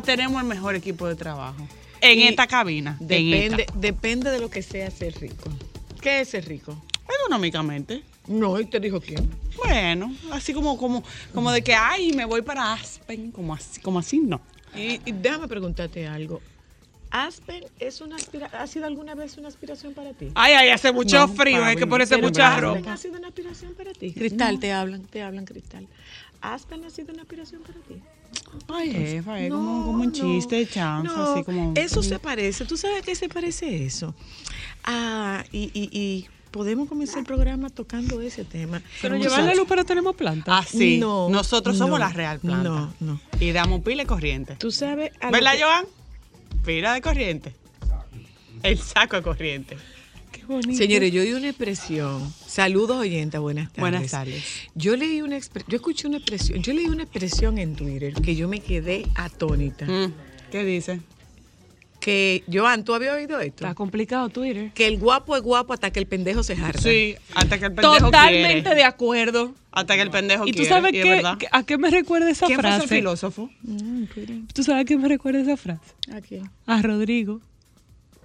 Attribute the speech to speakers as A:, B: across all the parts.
A: Pero tenemos el mejor equipo de trabajo. En
B: Y
A: esta cabina. en
B: Depende,
A: esta.
B: depende de lo que sea ser rico. ¿Qué es ser rico?
A: Económicamente.
B: No, ¿y te dijo quién?
A: Bueno, así como, como, como de que, ay, me voy para Aspen, como así, como así, no.
B: Y, y déjame preguntarte algo. ¿Aspen es una aspira- ha sido alguna vez una aspiración para ti?
A: Ay, ay, hace mucho
B: No,
A: frío, hay que ponerse mucha
B: Aspen
A: ropa.
B: ¿Ha sido una aspiración para ti? Cristal, te hablan, te hablan, Cristal. ¿Aspen ha sido una aspiración para ti?
A: Ay, jefa, es
B: No,
A: como, como un
B: no,
A: chiste de chanza,
B: no,
A: así como...
B: Eso se parece. ¿Tú sabes a qué se parece eso? Ah, y, y, y podemos comenzar el programa tocando ese tema.
C: Pero llevar la luz para tenemos planta.
A: Así.
B: No,
A: Nosotros somos
B: no,
A: la real planta.
B: no, no.
A: Y damos pila de corriente.
B: Tú sabes.
A: ¿Verdad,
B: que-
A: Joan? Pila de corriente. El saco de corriente.
C: Bonito.
B: Señores, yo oí una expresión. Saludos, oyenta, buenas tardes.
A: Buenas tardes.
B: Yo leí una expre- yo escuché una expresión, yo leí una expresión en Twitter que yo me quedé atónita.
A: Mm, ¿Qué dice?
B: Que, Joan, ¿tú habías oído esto?
C: Está complicado Twitter.
B: Que el guapo es guapo hasta que el pendejo se harta.
A: Sí, hasta que el pendejo
C: Totalmente
A: quiere.
C: de acuerdo.
A: Hasta que el pendejo
C: ¿Y tú
A: quiere.
C: sabes
A: y es
C: qué, a qué me recuerda esa
A: ¿Quién fue
C: frase?
A: ese filósofo?
C: ¿Tú sabes a qué me recuerda esa frase?
B: ¿A quién?
C: A Rodrigo.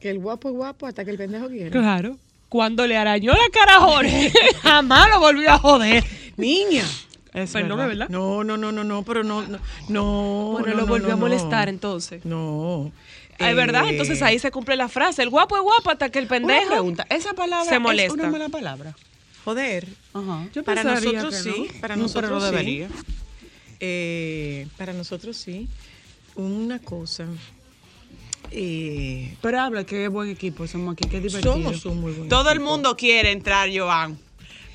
B: Que el guapo es guapo hasta que el pendejo quiere.
C: Claro. Cuando le arañó la cara a Jorge, jamás lo volvió a joder.
B: Niña.
A: Es
C: Perdón,
A: verdad.
C: ¿verdad?
B: No, no, no, no, no, pero no, no, no.
C: Bueno,
B: no,
C: lo volvió
B: no,
C: a
B: no.
C: molestar entonces.
B: No.
C: Es verdad,
B: Eh,
C: entonces ahí se cumple la frase. El guapo es guapo hasta que el
A: Una
C: pendejo.
A: pregunta. ¿Esa palabra
C: se
A: es
C: molesta.
A: una mala palabra?
B: Joder.
A: Ajá.
C: Yo
B: para nosotros
C: que no.
B: sí, para
A: No,
B: nosotros
A: pero no
B: sí.
A: debería.
B: Eh, para nosotros sí. Una cosa. Eh,
A: Pero habla que es buen equipo, somos aquí, qué divertido.
B: Somos un muy buen
A: Todo el mundo quiere entrar, Joan.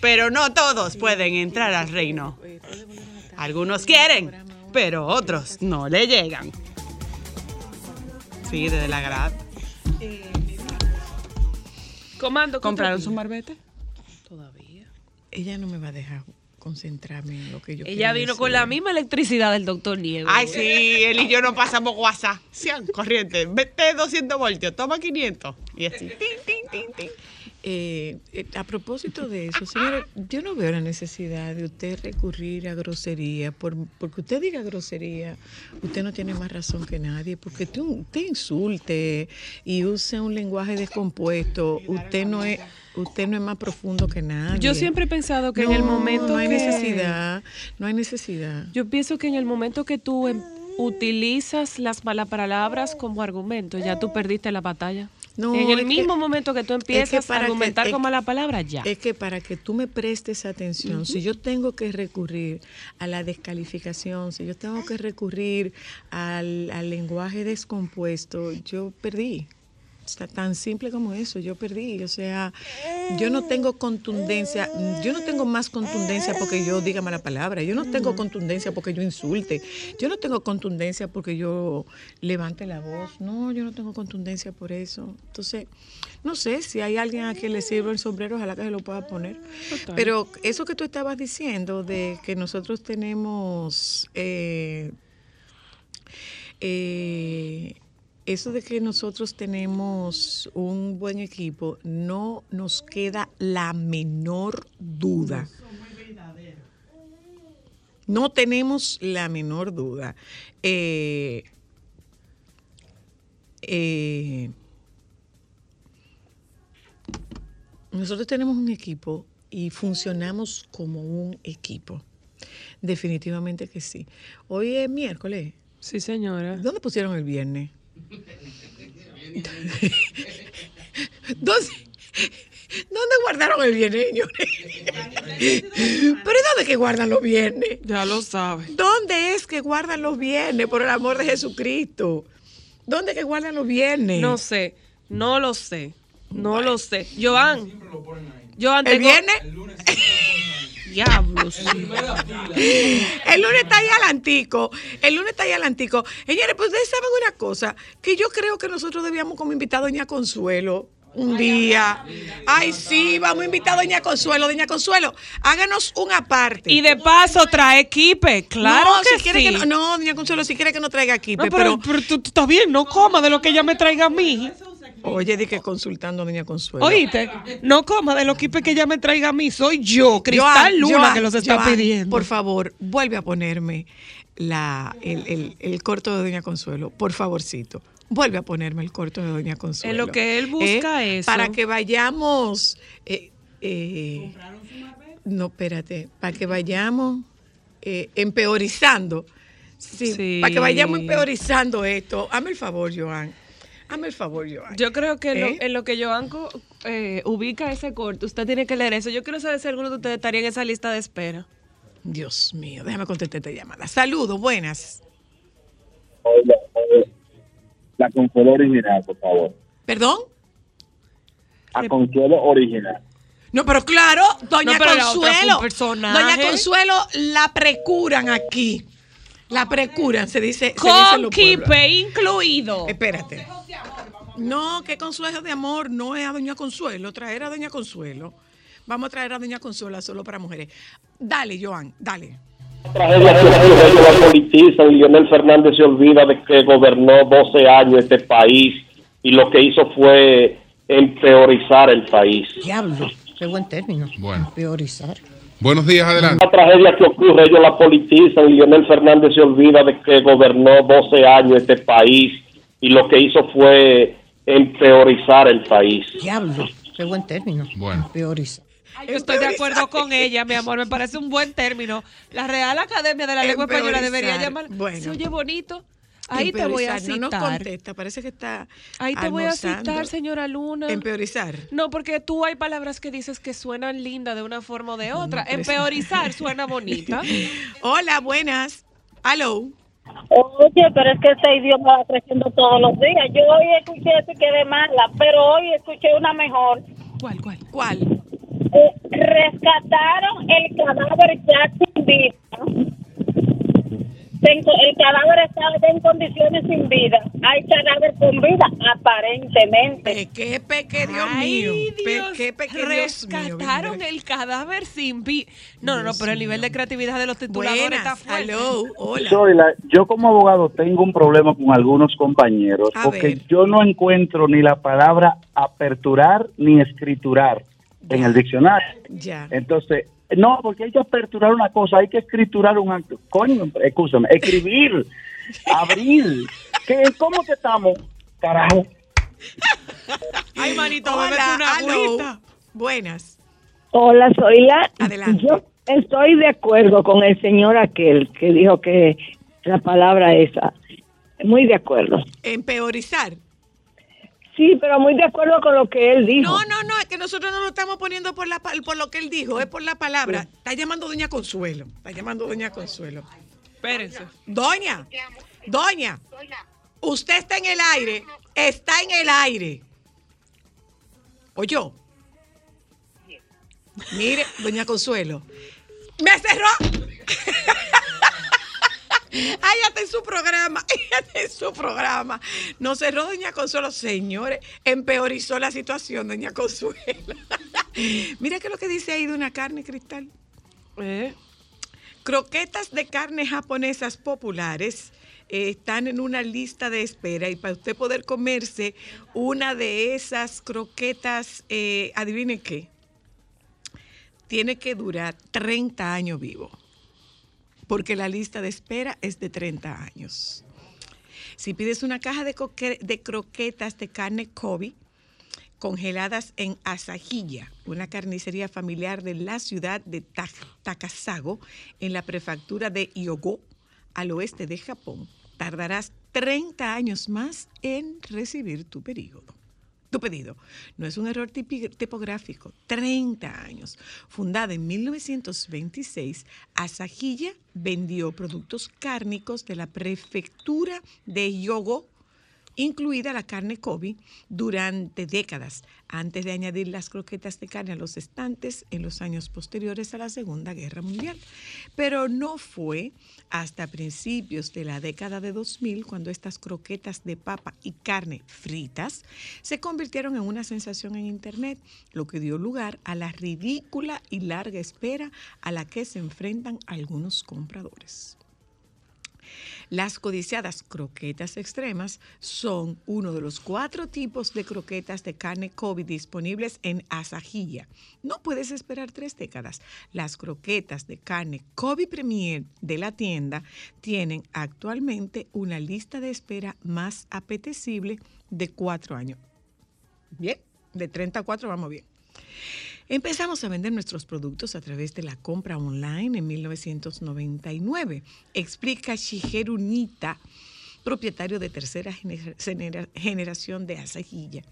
A: Pero no todos pueden entrar al reino. Algunos quieren, pero otros no le llegan. Sí, desde la grad.
C: Comando. ¿qué
A: ¿Compraron su marbete?
C: Todavía.
B: ella no me va a dejar concentrarme en lo que yo
C: Ella vino con la misma electricidad del doctor Niego.
A: Ay, sí, él y yo no pasamos WhatsApp. Sean corriente, vete 200 voltios, toma 500. Y así, tin, tin, tin, tin.
B: Eh, eh, a propósito de eso, señores, yo no veo la necesidad de usted recurrir a grosería. Por, porque usted diga grosería, usted no tiene más razón que nadie. Porque usted, usted insulte y use un lenguaje descompuesto. Usted no es, usted no es más profundo que nadie.
C: Yo siempre he pensado que en el momento
B: no hay
C: que-
B: necesidad, no hay necesidad.
C: Yo pienso que en el momento que tú em- utilizas las malas palabras como argumento, ya tú perdiste la batalla.
B: No,
C: en el mismo
B: que-
C: momento que tú
B: es que
C: empiezas a
B: que-
C: argumentar
B: es
C: con malas palabras, ya.
B: Es que para que tú me prestes atención, si yo tengo que recurrir a la descalificación, si yo tengo que recurrir al, al lenguaje descompuesto, yo perdí. Tan simple como eso, yo perdí. O sea, yo no tengo contundencia, yo no tengo más contundencia porque yo diga mala palabra, yo no tengo contundencia porque yo insulte, yo no tengo contundencia porque yo levante la voz, no, yo no tengo contundencia por eso. Entonces, no sé si hay alguien a quien le sirve el sombrero, ojalá que se lo pueda poner.
C: Total.
B: Pero eso que tú estabas diciendo de que nosotros tenemos... eh, eh, eso de que nosotros tenemos un buen equipo, no nos queda la menor duda. No tenemos la menor duda. Eh, eh, nosotros tenemos un equipo y funcionamos como un equipo. Definitivamente que sí. Hoy es miércoles.
C: Sí, señora.
B: ¿Dónde pusieron el viernes? ¿Dónde, ¿Dónde guardaron el viernes, señores? ¿Pero ¿y dónde que guardan los viernes?
C: Ya lo sabe.
B: ¿Dónde es que guardan los viernes, por el amor de Jesucristo? ¿Dónde que guardan los viernes?
C: No sé, no lo sé, no lo sé. Joan, Joan,
B: ¿El
C: tengo-
B: viernes?
C: Diablos.
B: El lunes está ahí adelantico. El lunes está ahí adelantico. Señores, pues ustedes saben una cosa, que yo creo que nosotros debíamos como invitar a Doña Consuelo un día. Ay, sí, vamos a invitar a Doña Consuelo. Doña Consuelo, háganos un aparte.
C: Y de paso trae equipe, claro
B: no,
C: que
B: si quiere
C: sí.
B: que no, no, Doña Consuelo, si quiere que no traiga aquí,
C: No,
B: pero,
C: pero, pero tú, tú estás bien, no coma de lo que ella me traiga a mí.
B: Oye, di que consultando a Doña Consuelo.
C: Oíste, no coma de los quipes que ella me traiga a mí. Soy yo, Cristal
B: Joan,
C: Luna,
B: Joan,
C: que los está
B: Joan,
C: pidiendo.
B: Por favor, vuelve a ponerme la, el, el- el corto de Doña Consuelo, por favorcito. Vuelve a ponerme el corto de Doña Consuelo.
C: En lo que él busca eso.
B: Para que vayamos. eh, eh, no, espérate. Para que vayamos eh, empeorizando. Sí,
C: Sí.
B: Para que vayamos empeorizando esto. Hazme el favor, Joan. Hazme el favor, Joan.
C: Yo creo que en lo-
B: ¿Eh?
C: en lo que Joan eh, ubica ese corto, usted tiene que leer eso. Yo quiero saber si alguno de ustedes estaría en esa lista de espera.
B: Dios mío, déjame contestar esta llamada. Saludos, buenas.
D: Oiga, La Consuelo original, por favor.
B: ¿Perdón?
D: A Consuelo original.
B: No, pero claro, doña
C: No, pero la
B: Consuelo. Doña Consuelo la precuran aquí. La precuran, se dice.
C: Con kipe incluido.
B: Espérate. No, que consuelo de amor no es a Doña Consuelo, traer a Doña Consuelo. Vamos a traer a Doña Consuelo solo para mujeres. Dale, Joan, dale.
D: tragedia que ocurre que la politizan y Leonel Fernández se olvida de que gobernó 12 años este país y lo que hizo fue empeorizar el país.
E: Diablo, qué buen término.
F: Bueno.
E: Priorizar.
F: Buenos días, adelante.
D: La tragedia que ocurre ellos la politizan y Leonel Fernández se olvida de que gobernó 12 años este país y lo que hizo fue empeorizar el país.
E: Diablo, qué buen término.
F: Bueno.
E: Priorizar.
C: Yo estoy de acuerdo con ella, mi amor. Me parece un buen término. La Real Academia de la Lengua Española debería
B: Empeorizar.
C: llamar.
B: Bueno.
C: Se oye bonito. Ahí te voy a
B: Empeorizar. No nos
C: citar.
B: contesta, parece que está.
C: Ahí te voy a citar, señora Luna.
B: Empeorizar.
C: No, porque tú hay palabras que dices que suenan lindas de una forma o de otra. Empeorizar suena bonita.
B: Hola, buenas. Hello.
G: Oye, pero es que ese idioma va creciendo todos los días. Yo hoy escuché ese que de mala, pero hoy escuché una mejor.
C: ¿Cuál, cuál?
B: ¿Cuál?
G: Eh, rescataron el cadáver ya sin vida. El cadáver estaba ya en condiciones sin vida. Hay cadáver con vida, aparentemente.
B: Peque, peque, Dios
C: Ay,
B: mío.
C: Dios,
B: Peque, peque, Dios mío.
C: rescataron el cadáver sin vida. No, no, no, pero el nivel de creatividad de los tituladores está
B: Buenas.
C: fuerte.
B: Hello. Hola.
D: Soy la- yo como abogado tengo un problema con algunos compañeros
B: A
D: porque
B: ver.
D: yo no encuentro ni la palabra aperturar ni escriturar en el diccionario.
B: Ya.
D: Entonces, no, porque hay que aperturar una cosa, hay que escriturar un acto. Coño, escúchame, escribir, abrir. ¿Qué, ¿Cómo que estamos? Carajo.
C: Ay, manito,
B: Hola.
C: una
B: hello. Buenas.
G: Hola, soy la.
B: Adelante.
G: Yo estoy de acuerdo con el señor aquel que dijo que la palabra esa. Muy de acuerdo.
B: Empeorizar.
G: Sí, pero muy de acuerdo con lo que él dijo.
B: No, no, no, es que nosotros no lo estamos poniendo por, la, pa- por lo que él dijo, es por la palabra. Está llamando Doña Consuelo. Está llamando Doña Consuelo.
C: Espérense.
B: Doña, Doña, usted está en el aire, está en el aire. Oyó. Mire, doña Consuelo. ¡Me cerró! Ay, ya está en su programa, ya está en su programa. Nos cerró Doña Consuelo, señores, empeorizó la situación, Doña Consuelo. Mira que lo que dice ahí de una carne cristal.
C: Eh,
B: Croquetas de carne japonesas populares eh, están en una lista de espera y para usted poder comerse una de esas croquetas, eh, adivine qué, tiene que durar 30 años vivo, porque la lista de espera es de 30 años. Si pides una caja de, croquetas de carne Kobe, congeladas en Asajilla, una carnicería familiar de la ciudad de Ta- Takasago, en la prefectura de Hyogo, al oeste de Japón. Tardarás 30 años más en recibir tu pedido. Tu pedido. No es un error tipográfico. 30 años. Fundada en 1926, Asajilla vendió productos cárnicos de la prefectura de Hyogo incluida la carne Kobe, durante décadas, antes de añadir las croquetas de carne a los estantes en los años posteriores a la Segunda Guerra Mundial. Pero no fue hasta principios de la década de 2000 cuando estas croquetas de papa y carne fritas se convirtieron en una sensación en Internet, lo que dio lugar a la ridícula y larga espera a la que se enfrentan algunos compradores. Las codiciadas croquetas extremas son uno de los cuatro tipos de croquetas de carne Kobe disponibles en Asajilla. No puedes esperar tres décadas. Las croquetas de carne Kobe Premier de la tienda tienen actualmente una lista de espera más apetecible de cuatro años. Bien, de 30 a 4 vamos bien. Empezamos a vender nuestros productos a través de la compra online en 1999, explica Shigeru Nita, propietario de tercera gener- genera- generación de Asajilla.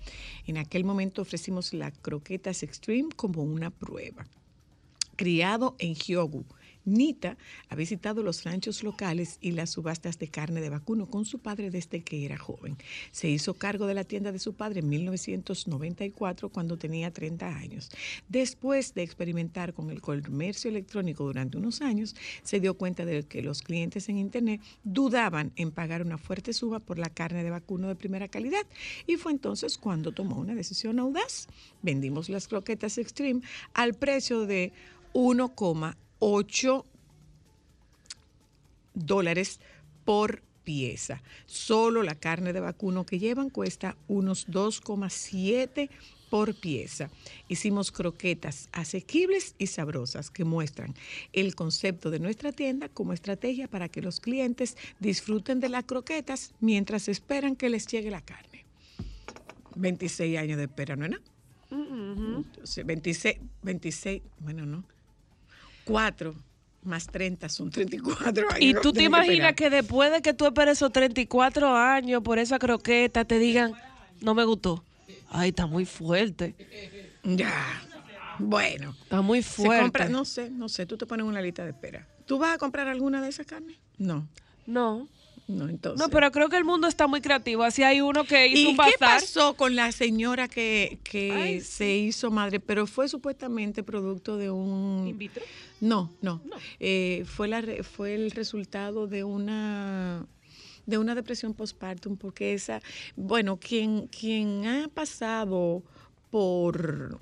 B: En aquel momento ofrecimos la croquetas Extreme como una prueba. Criado en Hyogo, Nita ha visitado los ranchos locales y las subastas de carne de vacuno con su padre desde que era joven. Se hizo cargo de la tienda de su padre en 1994 cuando tenía 30 años. Después de experimentar con el comercio electrónico durante unos años, se dio cuenta de que los clientes en Internet dudaban en pagar una fuerte suba por la carne de vacuno de primera calidad y fue entonces cuando tomó una decisión audaz. Vendimos las croquetas Extreme al precio de 1,8 dólares por pieza. Solo la carne de vacuno que llevan cuesta unos 2,7 por pieza. Hicimos croquetas asequibles y sabrosas que muestran el concepto de nuestra tienda como estrategia para que los clientes disfruten de las croquetas mientras esperan que les llegue la carne. 26 años de espera, ¿no es nada? Entonces, 26, 26, bueno, no. 4 más 30 son 34 años.
C: Y
B: no
C: tú te
B: que
C: imaginas que después de que tú esperes esos 34 años por esa croqueta, te digan, no me gustó. Ay, está muy fuerte.
B: Ya. Bueno.
C: Está muy
B: Se
C: fuerte.
B: compra, no sé, no sé, tú te pones una lista de espera. ¿Tú vas a comprar alguna de esas carnes? No.
C: No.
B: No, entonces.
C: No, pero creo que el mundo está muy creativo. Así hay uno que hizo
B: ¿Y
C: un
B: qué
C: bazar.
B: pasó con la señora que, que
C: Ay,
B: se hizo madre? Pero fue supuestamente producto de un...
C: ¿In vitro?
B: No, no. Eh, fue, la, fue el resultado de una de una depresión postpartum, porque esa, bueno, quien, quien ha pasado por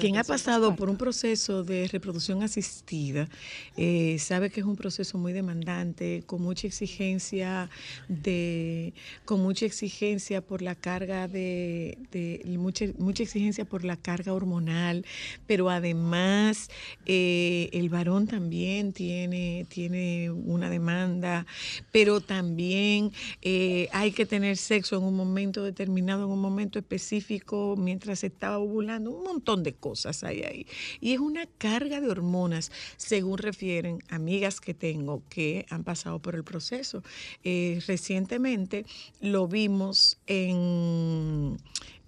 B: Quien ha pasado por un proceso de reproducción asistida eh, sabe que es un proceso muy demandante, con mucha exigencia de, con mucha exigencia por la carga de, de- mucha, mucha exigencia por la carga hormonal, pero además eh, el varón también tiene, tiene una demanda, pero también eh, hay que tener sexo en un momento determinado, en un momento específico, mientras se está ovulando, un montón de cosas hay ahí. Y es una carga de hormonas, según refieren amigas que tengo que han pasado por el proceso. Eh, recientemente lo vimos en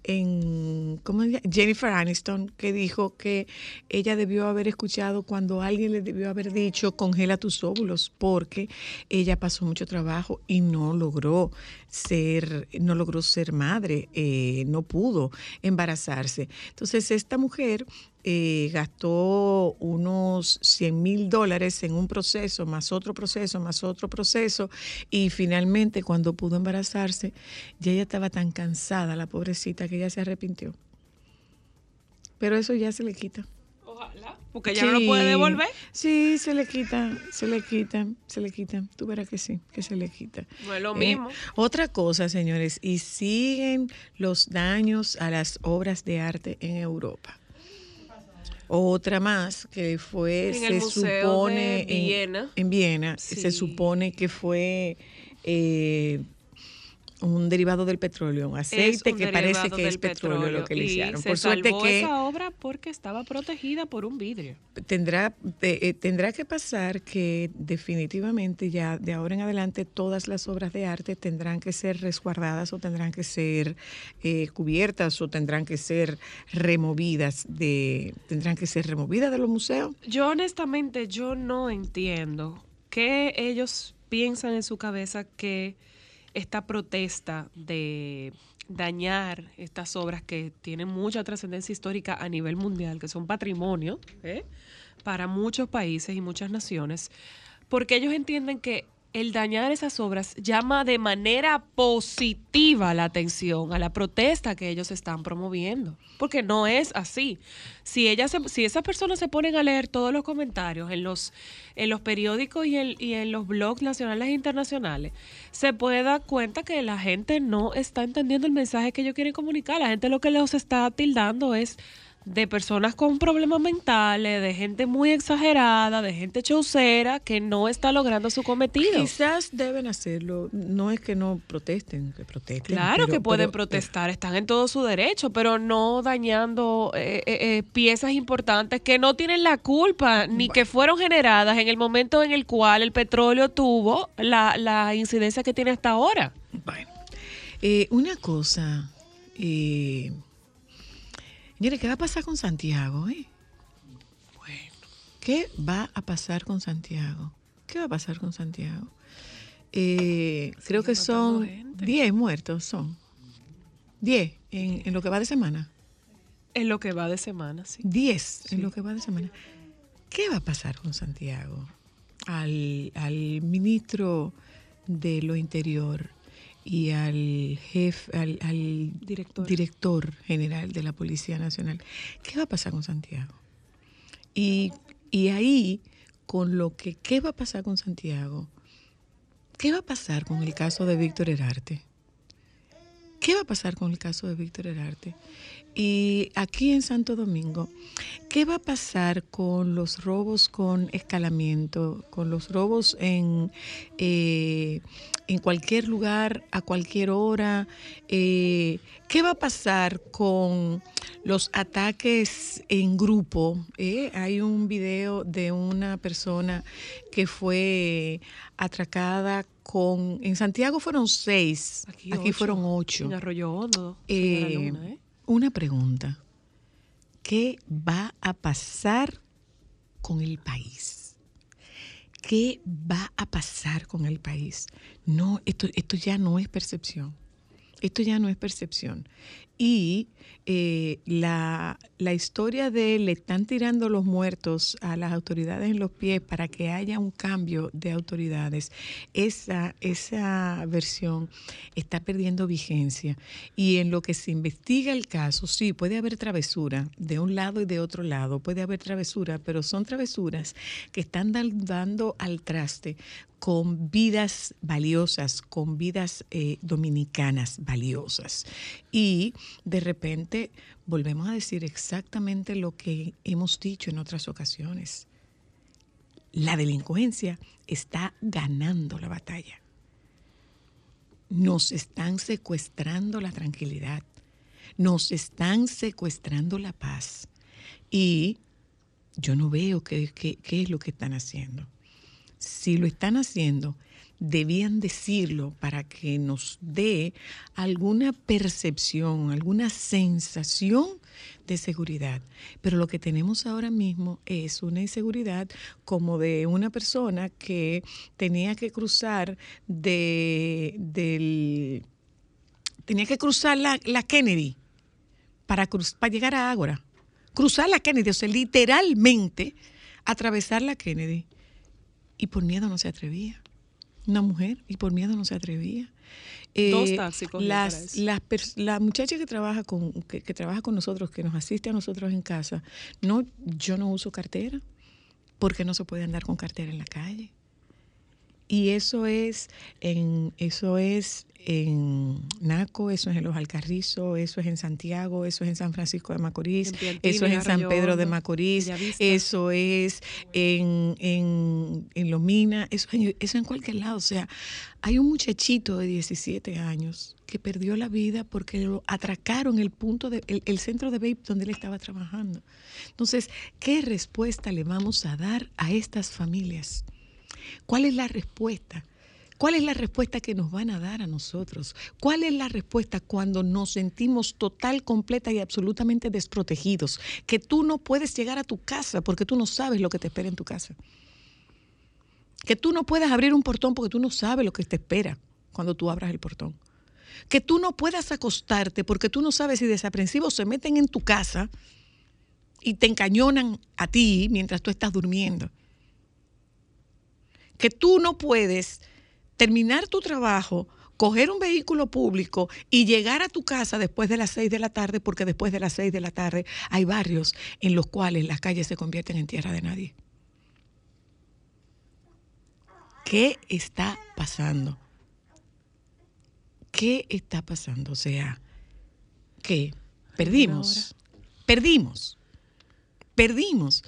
B: en ¿cómo? Jennifer Aniston que dijo que ella debió haber escuchado cuando alguien le debió haber dicho congela tus óvulos porque ella pasó mucho trabajo y no logró ser no logró ser madre eh, no pudo embarazarse entonces esta mujer eh, gastó unos 100 mil dólares en un proceso, más otro proceso, más otro proceso, y finalmente cuando pudo embarazarse, ya ella estaba tan cansada, la pobrecita, que ella se arrepintió. Pero eso ya se le quita.
C: Ojalá. Porque ya no lo puede devolver.
B: Sí, se le quita, se le quita, se le quita. Tú verás que sí, que se le quita.
C: No es lo
B: Eh,
C: mismo.
B: otra cosa, señores, y siguen los daños a las obras de arte en Europa. Otra más que fue,
C: En
B: se
C: el
B: supone en-
C: Viena.
B: En, Viena,
C: Sí.
B: se supone que fue eh, un derivado del petróleo, un aceite
C: un
B: que parece que es petróleo, lo que le hicieron.
C: Se
B: Por suerte que
C: esa obra porque estaba protegida por un vidrio.
B: tendrá, eh, eh, tendrá que pasar que definitivamente ya de ahora en adelante todas las obras de arte tendrán que ser resguardadas o tendrán que ser eh, cubiertas o tendrán que ser removidas de tendrán que ser removidas de los museos.
C: Yo honestamente yo no entiendo qué ellos piensan en su cabeza que esta protesta de dañar estas obras que tienen mucha trascendencia histórica a nivel mundial, que son patrimonio ¿eh? para muchos países y muchas naciones, porque ellos entienden que el dañar esas obras llama de manera positiva la atención a la protesta que ellos están promoviendo, porque no es así. Si ellas, se- si esas personas se ponen a leer todos los comentarios en los en los periódicos y en, y en los blogs nacionales e internacionales, se puede dar cuenta que la gente no está entendiendo el mensaje que ellos quieren comunicar. La gente lo que los está tildando es de personas con problemas mentales, de gente muy exagerada, de gente chaucera que no está logrando su cometido.
B: Quizás deben hacerlo, no es que no protesten, que protesten.
C: Claro
B: pero-
C: que pueden
B: pero-
C: protestar, están en todo su derecho, pero no dañando eh, eh, eh, piezas importantes que no tienen la culpa ni que fueron generadas en el momento en el cual el petróleo tuvo la, la incidencia que tiene hasta ahora.
B: Bueno, eh, una cosa, eh, mire, ¿qué va a pasar con Santiago? Eh? Bueno, ¿qué va a pasar con Santiago? ¿Qué va a pasar con Santiago? Eh, creo que son
C: gente.
B: 10 muertos, son 10 en, en lo que va de semana.
C: En lo que va de semana, sí.
B: 10 en lo que va de semana. ¿Qué va a pasar con Santiago? Al, al ministro de lo interior y al jefe, al, al
C: Director.
B: director general de la Policía Nacional. ¿Qué va a pasar con Santiago? Y, y ahí, con lo que, ¿qué va a pasar con Santiago? ¿Qué va a pasar con el caso de Víctor Herarte? ¿Qué va a pasar con el caso de Víctor Herarte? Y aquí en Santo Domingo, ¿qué va a pasar con los robos con escalamiento, con los robos en, eh, en cualquier lugar, a cualquier hora? Eh, ¿Qué va a pasar con los ataques en grupo? Eh, Hay un video de una persona que fue atracada con... En Santiago fueron seis, aquí,
C: ocho.
B: fueron ocho.
C: En Arroyo Hondo.
B: Eh,
C: Luna, ¿eh?
B: Una pregunta. ¿Qué va a pasar con el país? ¿Qué va a pasar con el país? No, esto, esto ya no es percepción. Esto ya no es percepción. Y eh, la, la historia de le están tirando los muertos a las autoridades en los pies para que haya un cambio de autoridades, esa, esa versión está perdiendo vigencia. Y en lo que se investiga el caso, sí, puede haber travesura de un lado y de otro lado, puede haber travesura, pero son travesuras que están dan- dando al traste con vidas valiosas, con vidas eh, dominicanas valiosas. Y de repente volvemos a decir exactamente lo que hemos dicho en otras ocasiones. La delincuencia está ganando la batalla. Nos están secuestrando la tranquilidad. Nos están secuestrando la paz. Y yo no veo qué, es lo que están haciendo. Si lo están haciendo, debían decirlo para que nos dé alguna percepción, alguna sensación de seguridad. Pero lo que tenemos ahora mismo es una inseguridad como de una persona que tenía que cruzar de, del... Tenía que cruzar la, Kennedy para, cruz- para llegar a Ágora cruzar la Kennedy, o sea, literalmente atravesar la Kennedy. Y por miedo no se atrevía. Una mujer, y por miedo no se atrevía. Eh,
C: Dos para
B: las, las la muchacha que trabaja con que, que trabaja con nosotros, que nos asiste a nosotros en casa, no, yo no uso cartera porque no se puede andar con cartera en la calle. Y eso es en eso es en Naco, eso es en Los Alcarrizos, eso es en Santiago, eso es en San Francisco de Macorís, eso es en San Pedro de Macorís, eso es en, en, en Lomina, eso, en- eso en cualquier lado. O sea, hay un muchachito de 17 años que perdió la vida porque lo atracaron el punto de, el, el centro de vape donde él estaba trabajando. Entonces, ¿qué respuesta le vamos a dar a estas familias? ¿Cuál es la respuesta? ¿Cuál es la respuesta que nos van a dar a nosotros? ¿Cuál es la respuesta cuando nos sentimos total, completa y absolutamente desprotegidos? Que tú no puedes llegar a tu casa porque tú no sabes lo que te espera en tu casa. Que tú no puedes abrir un portón porque tú no sabes lo que te espera cuando tú abras el portón. Que tú no puedas acostarte porque tú no sabes si desaprensivos se meten en tu casa y te encañonan a ti mientras tú estás durmiendo que tú no puedes terminar tu trabajo, coger un vehículo público y llegar a tu casa después de las seis de la tarde, porque después de las seis de la tarde hay barrios en los cuales las calles se convierten en tierra de nadie. ¿Qué está pasando? ¿Qué está pasando? O sea, ¿qué? Perdimos. Perdimos. Perdimos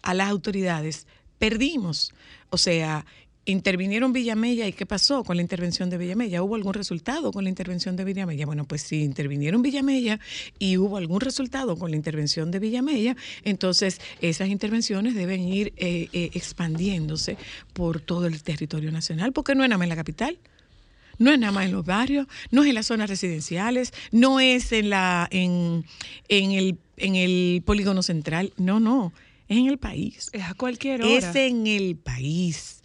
B: a las autoridades. Perdimos. O sea, intervinieron Villamella y ¿qué pasó con la intervención de Villamella? ¿Hubo algún resultado con la intervención de Villamella? Bueno, pues si intervinieron Villamella y hubo algún resultado con la intervención de Villamella, entonces esas intervenciones deben ir eh, eh, expandiéndose por todo el territorio nacional, porque no es nada más en la capital. No es nada más en los barrios, no es en las zonas residenciales, no es en la en, en el en el polígono central, no, no, es en el país.
C: Es a cualquier hora.
B: Es en el país.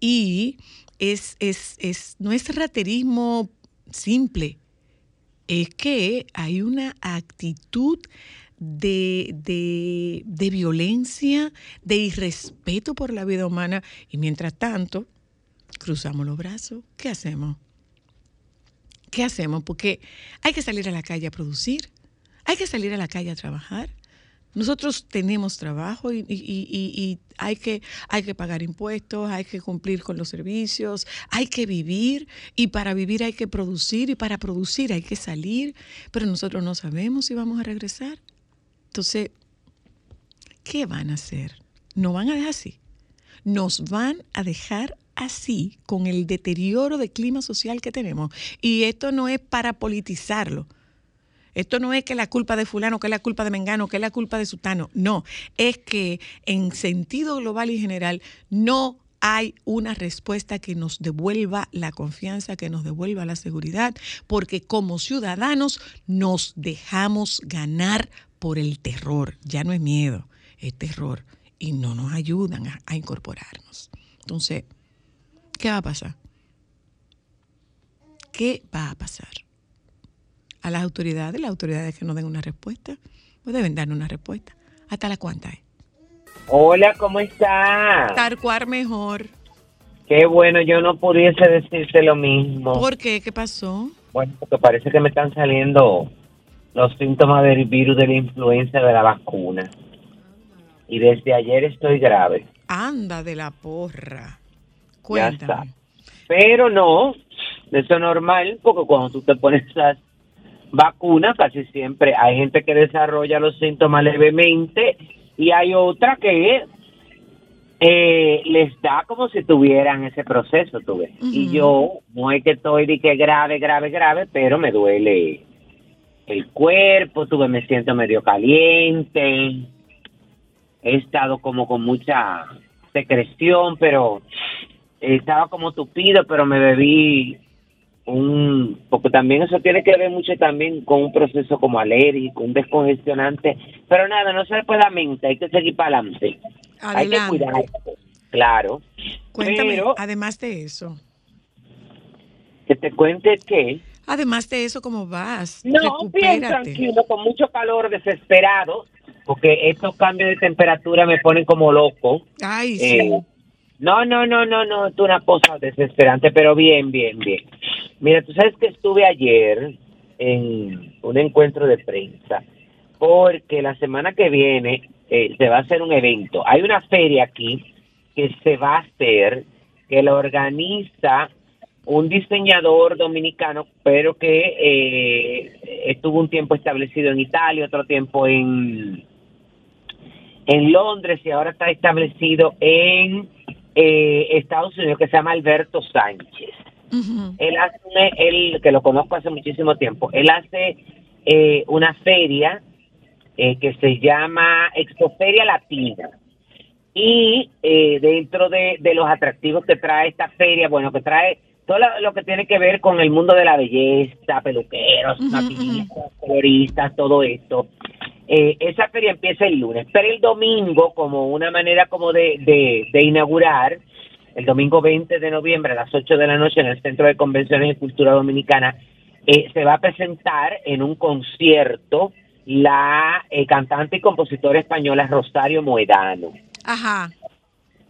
B: Y es, es, es, no es raterismo simple, es que hay una actitud de, de, de violencia, de irrespeto por la vida humana. Y mientras tanto, cruzamos los brazos. ¿Qué hacemos? ¿Qué hacemos? Porque hay que salir a la calle a producir, hay que salir a la calle a trabajar. Nosotros tenemos trabajo y, hay, que, hay que pagar impuestos, hay que cumplir con los servicios, hay que vivir y para vivir hay que producir y para producir hay que salir, pero nosotros no sabemos si vamos a regresar. Entonces, ¿qué van a hacer? No van a dejar así. Nos van a dejar así con el deterioro de clima social que tenemos. Y esto no es para politizarlo. Esto no es que la culpa de fulano, que es la culpa de Mengano, que es la culpa de Sutano. No, es que en sentido global y general no hay una respuesta que nos devuelva la confianza, que nos devuelva la seguridad, porque como ciudadanos nos dejamos ganar por el terror. Ya no es miedo, es terror. Y no nos ayudan a, a incorporarnos. Entonces, ¿qué va a pasar? ¿Qué va a pasar? A las autoridades, las autoridades que nos den una respuesta, pues deben dar una respuesta. ¿Hasta la cuánta es?
F: Hola, ¿cómo está?
B: Tarcuar mejor.
F: Qué bueno, yo no pudiese decirte lo mismo.
B: ¿Por qué? ¿Qué pasó?
F: Bueno, porque parece que me están saliendo los síntomas del virus de la influenza de la vacuna. Y desde ayer estoy grave.
B: Anda de la porra.
F: Ya
B: Cuéntame.
F: está. Pero no, eso es normal, porque cuando tú te pones las vacunas, casi siempre hay gente que desarrolla los síntomas levemente y hay otra que eh, les da como si tuvieran ese proceso, tú ves. Y yo no es que estoy de que grave, grave, grave, pero me duele el cuerpo, tuve, me siento medio caliente, he estado como con mucha secreción, pero estaba como tupido, pero me bebí un, porque también eso tiene que ver mucho también con un proceso como alérgico, un descongestionante, pero nada, no se le puede la mente, hay que seguir para adelante, hay que cuidar, claro,
B: Cuéntame,
F: pero
B: además de eso.
F: que te cuente que
B: Además de eso, ¿cómo vas?
F: No, bien
B: Recupérate.
F: tranquilo, con mucho calor, desesperado, porque estos cambios de temperatura me ponen como loco.
B: Ay,
F: Eh,
B: sí.
F: no, no, no, no, no, es una cosa desesperante, pero bien, bien, bien. Mira, tú sabes que estuve ayer en un encuentro de prensa, porque la semana que viene eh, se va a hacer un evento. Hay una feria aquí que se va a hacer, que la organiza un diseñador dominicano, pero que eh, estuvo un tiempo establecido en Italia, otro tiempo en, en Londres y ahora está establecido en eh, Estados Unidos, que se llama Alberto Sánchez. Él hace, él, que lo conozco hace muchísimo tiempo, él hace eh, una feria eh, que se llama Expoferia Latina. Y eh, dentro de, de los atractivos que trae esta feria, bueno, que trae todo lo, lo que tiene que ver con el mundo de la belleza, peluqueros, maquillistas, coloristas, todo esto. Eh, esa feria empieza el lunes, pero el domingo, como una manera como de, de, de inaugurar, el domingo 20 de noviembre a las 8 de la noche en el Centro de Convenciones y Cultura Dominicana, eh, se va a presentar en un concierto la eh, cantante y compositora española Rosario Moedano.
B: Ajá.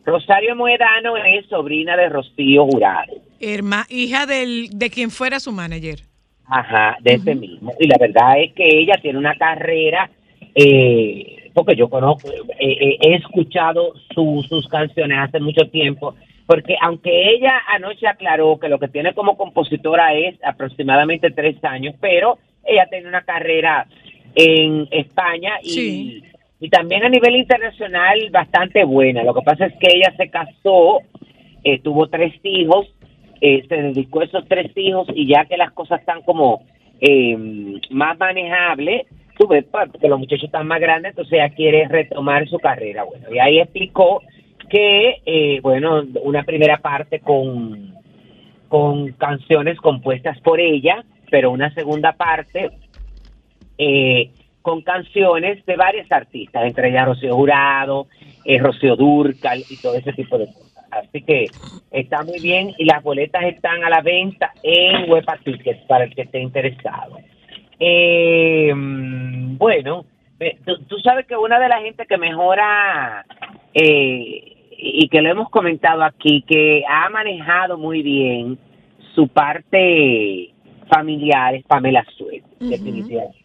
F: Rosario Moedano es sobrina de Rocío Jurado.
B: Herma, hija del, de quien fuera su manager.
F: Ajá, de ese mismo. Y la verdad es que ella tiene una carrera, eh, porque yo conozco, eh, eh, he escuchado su- sus canciones hace mucho tiempo, porque aunque ella anoche aclaró que lo que tiene como compositora es aproximadamente tres años, pero ella tiene una carrera en España y, y también a nivel internacional bastante buena. Lo que pasa es que ella se casó, eh, tuvo tres hijos, eh, se dedicó a esos tres hijos y ya que las cosas están como eh, más manejables, ves, pa- porque los muchachos están más grandes, entonces ella quiere retomar su carrera. Bueno, y ahí explicó que, eh, bueno, una primera parte con, con canciones compuestas por ella, pero una segunda parte eh, con canciones de varios artistas, entre ellas Rocío Jurado, eh, Rocío Durcal y todo ese tipo de cosas. Así que está muy bien y las boletas están a la venta en Huepa Tickets para el que esté interesado. Eh, mm, bueno, tú, tú sabes que una de las gente que mejora eh, y que lo hemos comentado aquí, que ha manejado muy bien su parte familiar es Pamela Suez, definitivamente.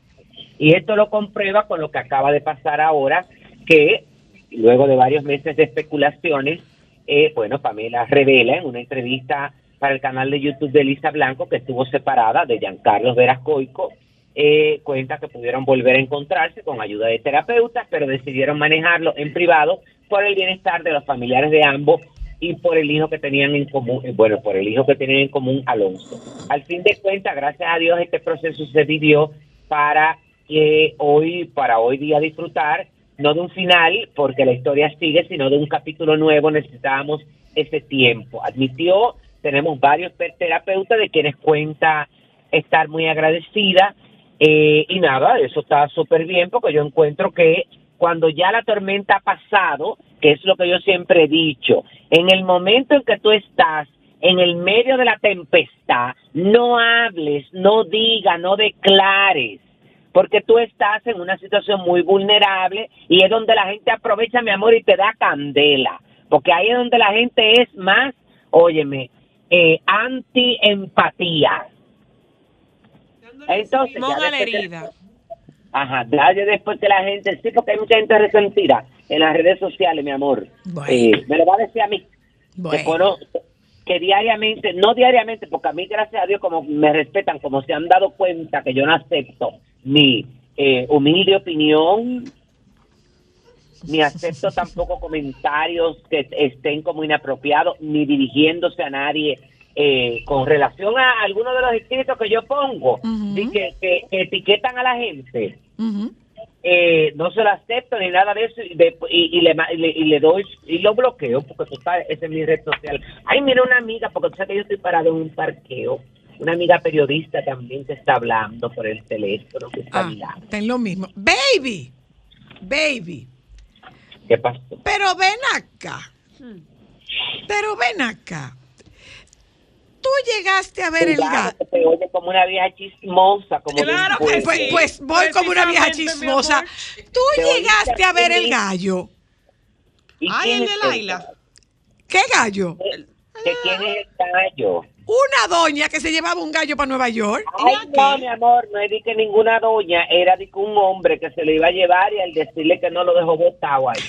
F: Y esto lo comprueba con lo que acaba de pasar ahora, que luego de varios meses de especulaciones, eh, bueno, Pamela revela en una entrevista para el canal de YouTube de Elisa Blanco que estuvo separada de Giancarlos Verascoico, eh, cuenta que pudieron volver a encontrarse con ayuda de terapeutas, pero decidieron manejarlo en privado por el bienestar de los familiares de ambos y por el hijo que tenían en común, eh, bueno, por el hijo que tenían en común Alonso. Al fin de cuentas, gracias a Dios, este proceso se vivió para que hoy, para hoy día disfrutar, no de un final, porque la historia sigue, sino de un capítulo nuevo, necesitábamos ese tiempo. Admitió, tenemos varios terapeutas de quienes cuenta estar muy agradecida, eh, y nada, eso está súper bien, porque yo encuentro que cuando ya la tormenta ha pasado, que es lo que yo siempre he dicho, en el momento en que tú estás en el medio de la tempestad, no hables, no digas, no declares, porque tú estás en una situación muy vulnerable y es donde la gente aprovecha, mi amor, y te da candela, porque ahí es donde la gente es más, óyeme, eh, anti-empatía. Entonces, ya Ajá, dale después que la gente, sí, porque hay mucha gente resentida en las redes sociales, mi amor. Eh, me lo va a decir a mí. Que conozco, que diariamente, no diariamente, porque a mí, gracias a Dios, como me respetan, como se han dado cuenta que yo no acepto mi eh, humilde opinión, ni acepto tampoco comentarios que estén como inapropiados, ni dirigiéndose a nadie eh, con relación a algunos de los escritos que yo pongo, y que, que- que etiquetan a la gente eh, no se lo acepto ni nada de eso y, de- y- y le, y le- y le doy y lo bloqueo porque tú sabes, esa es mi red social. Ay, mira una amiga, porque tú sabes que yo estoy parado en un parqueo, una amiga periodista también que está hablando por el teléfono, que está
B: Ah,
F: mirando.
B: está en lo mismo. Baby, baby,
F: ¿Qué pasó?
B: pero ven acá. Pero ven acá. Tú llegaste a ver el
F: Cuidado,
B: gallo.
F: que te oye como una vieja chismosa, como
A: Claro
F: de.
B: Pues,
A: sí.
B: pues voy como una vieja chismosa. Tú llegaste a ver el gallo.
F: ¿Y
A: Ay,
F: quién
A: el de? Laila.
B: ¿Qué gallo?
F: ¿Que quién es el gallo?
B: Una doña que se llevaba un gallo para Nueva York.
F: Ay, no, mi amor, no es de que ninguna doña, era de que un hombre que se lo iba a llevar y al decirle que no lo dejó botado ahí.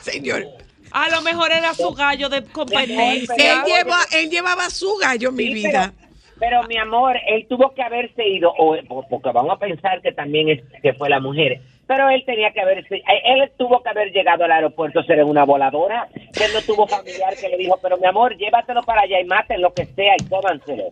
B: Señor,
C: A lo mejor era su gallo de competencia.
B: él, lleva, él llevaba su gallo, mi
F: Sí,
B: vida.
F: Pero, pero, mi amor, él tuvo que haberse ido, o, o- porque vamos a pensar que también es, que fue la mujer. Pero él tenía que haberse, eh, él tuvo que haber llegado al aeropuerto ser en una voladora. Que él no tuvo familiar que le dijo, pero mi amor, llévatelo para allá y maten lo que sea y cómanselo.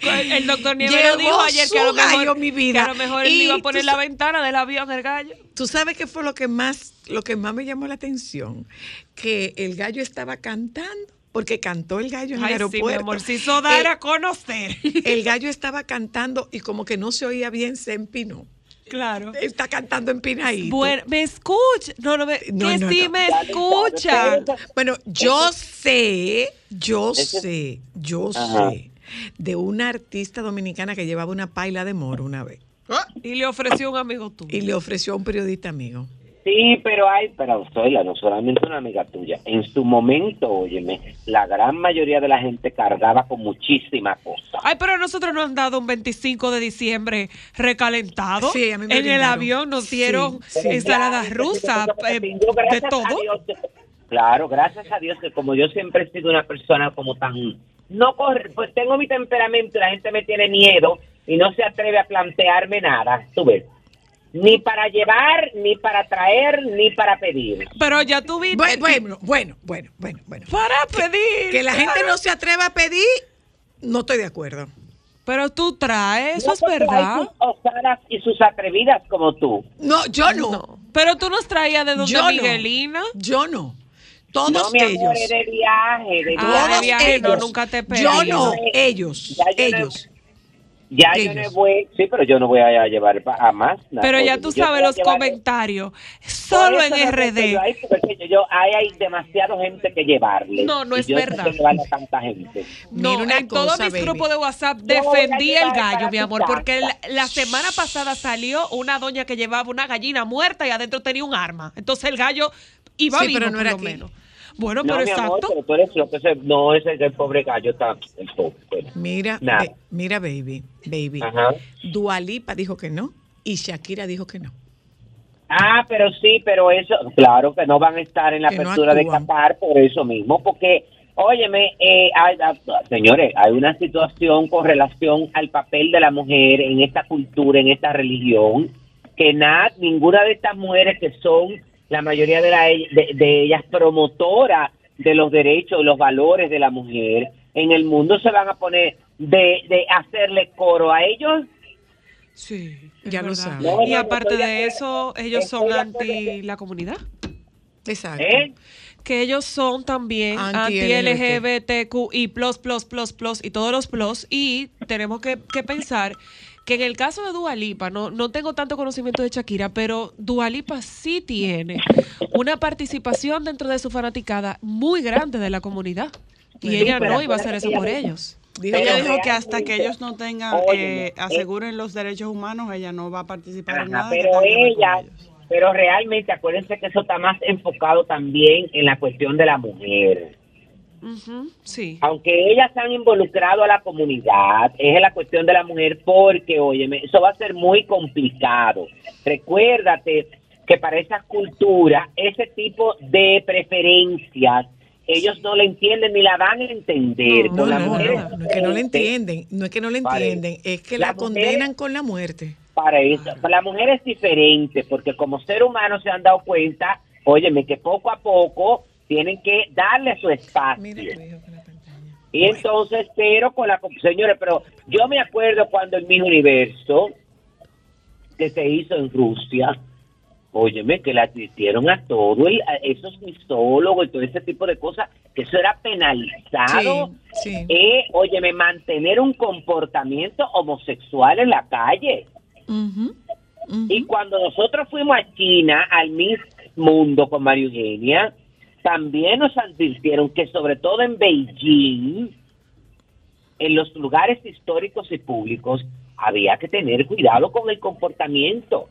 C: El doctor Nieves lo dijo ayer que a lo
B: su gallo,
C: mejor,
B: mi vida.
C: que a lo mejor él iba a poner la ventana del avión el gallo.
B: Tú sabes qué fue lo que más, lo que más me llamó la atención, que el gallo estaba cantando, porque cantó el gallo en el
C: Ay, sí, mi
B: aeropuerto.
C: amor, se hizo dar
B: El-
C: a conocer.
B: El gallo estaba cantando y como que no se oía bien, se empinó.
C: Claro.
B: Está cantando empinadito.
C: Bueno, me escucha. No, no, me,
B: No,
C: que
B: no,
C: sí
B: no.
C: me escucha.
B: Bueno, yo sé, yo sé, yo
F: Ajá.
B: sé de una artista dominicana que llevaba una paila de moro una vez
C: Y le ofreció un amigo tuyo.
B: y le ofreció a un periodista amigo.
F: Sí, pero hay, pero Zoila, no solamente una amiga tuya. En su momento, óyeme, la gran mayoría de la gente cargaba con muchísimas cosas.
C: Ay, pero nosotros nos han dado un 25 de diciembre recalentado.
B: Sí, a mí me
C: en el avión nos dieron
B: sí.
C: ensaladas rusas, eh, de
F: a
C: todo.
F: Dios, claro, gracias a Dios que como yo siempre he sido una persona como tan no corre, pues tengo mi temperamento y la gente me tiene miedo y no se atreve a plantearme nada, tú ves. Ni para llevar, ni para traer, ni para pedir.
C: Pero ya tuviste.
B: Bueno, bueno, bueno, bueno, bueno, bueno.
C: Para pedir.
B: Que la gente no se atreva a pedir, no estoy de acuerdo.
C: Pero tú traes, eso
F: No,
C: es verdad.
F: Hay sus osadas y sus atrevidas como tú.
B: No, yo no.
C: No. Pero tú nos traías de donde
B: Yo no.
C: Miguelina.
B: Yo no. Todos
F: no, mi
B: ellos.
F: amor, es de viaje, de
C: Ah,
F: viaje.
C: de viaje, no,
B: ellos.
C: nunca te pedí.
B: Yo no,
F: Ya,
B: ellos,
F: ya yo no-
B: ellos.
F: Ya yo no
B: ellos.
F: voy, sí, pero yo no voy a llevar a más. nada.
C: Pero ya tú sabes los comentarios. Solo en
F: no
C: RD.
F: yo ahí, porque yo, yo- ahí hay demasiada gente que llevarle.
C: No, no es
F: yo
C: verdad.
F: que llevarle a tanta gente.
C: No,
B: Mira una
C: en todos
B: cosa,
C: mis
B: baby.
C: grupos de WhatsApp defendí el gallo, mi amor, porque la, semana pasada salió una doña que llevaba una gallina muerta y adentro tenía un arma. Entonces el gallo iba
B: Sí,
C: vivo,
B: pero no
C: por
B: era
C: lo
B: aquí.
C: Bueno,
F: no,
C: pero
F: mi amor,
C: exacto.
F: pero tú eres lo que se, no es el, pobre gallo, está el pobre. bueno.
B: Mira, be- mira, baby, baby.
F: Ajá.
B: Dualipa dijo que no y Shakira dijo que no.
F: Ah, pero sí, pero eso, claro que no van a estar en la
B: Que no
F: apertura de
B: actúan.
F: Qatar por eso mismo, porque, óyeme, eh, hay- ah, señores, hay una situación con relación al papel de la mujer en esta cultura, en esta religión, que nada, ninguna de estas mujeres que son la mayoría de, la- de, de ellas promotoras de los derechos y los valores de la mujer en el mundo se van a poner de, de hacerle coro a ellos
C: Sí,
B: Ya lo.
F: No,
C: Y
F: no,
C: aparte
F: de
C: eso, ellos son anti la comunidad.
B: Exacto.
F: ¿eh?
C: Que ellos son también
B: Anti-LGBT.
C: anti-LGBTQ y plus, plus, plus, plus y todos los plus. Y tenemos que, que pensar que en el caso de Dualipa, no, no tengo tanto conocimiento de Shakira, pero Dualipa sí tiene una participación dentro de su fanaticada muy grande de la comunidad. Y
F: Sí,
C: ella no iba a hacer eso por ellos.
B: Dijo
A: Ella dijo que hasta que ellos no tengan, eh, aseguren los derechos humanos, ella no va a participar en
F: Ajá,
A: nada. que
F: pero ella, pero realmente acuérdense que eso está más enfocado también en la cuestión de la mujer.
C: Sí.
F: Aunque ellas se han involucrado a la comunidad, es la cuestión de la mujer porque, óyeme, eso va a ser muy complicado. Recuérdate que para esas culturas, ese tipo de preferencias, ellos no le entienden ni la van a entender.
B: No,
F: Con la
B: no,
F: mujer
B: no, no es que no le
F: diferente.
B: entienden, no es que no le entienden, es que
F: La
B: la,
F: mujer-
B: condenan con la muerte.
F: para eso. La mujer es diferente porque como ser humano se han dado cuenta, óyeme, que poco a poco tienen que darle su espacio.
B: Mira.
F: Y entonces, pero con la... Señores, pero yo me acuerdo cuando el Miss Universo, que se hizo en Rusia, óyeme, que la advirtieron a todo, el, a esos misólogos y todo ese tipo de cosas, que eso era penalizado.
B: Sí, sí.
F: Eh, óyeme, mantener un comportamiento homosexual en la calle. Y cuando nosotros fuimos a China, al Miss Mundo con María Eugenia, también nos advirtieron que sobre todo en Beijing, en los lugares históricos y públicos, había que tener cuidado con el comportamiento.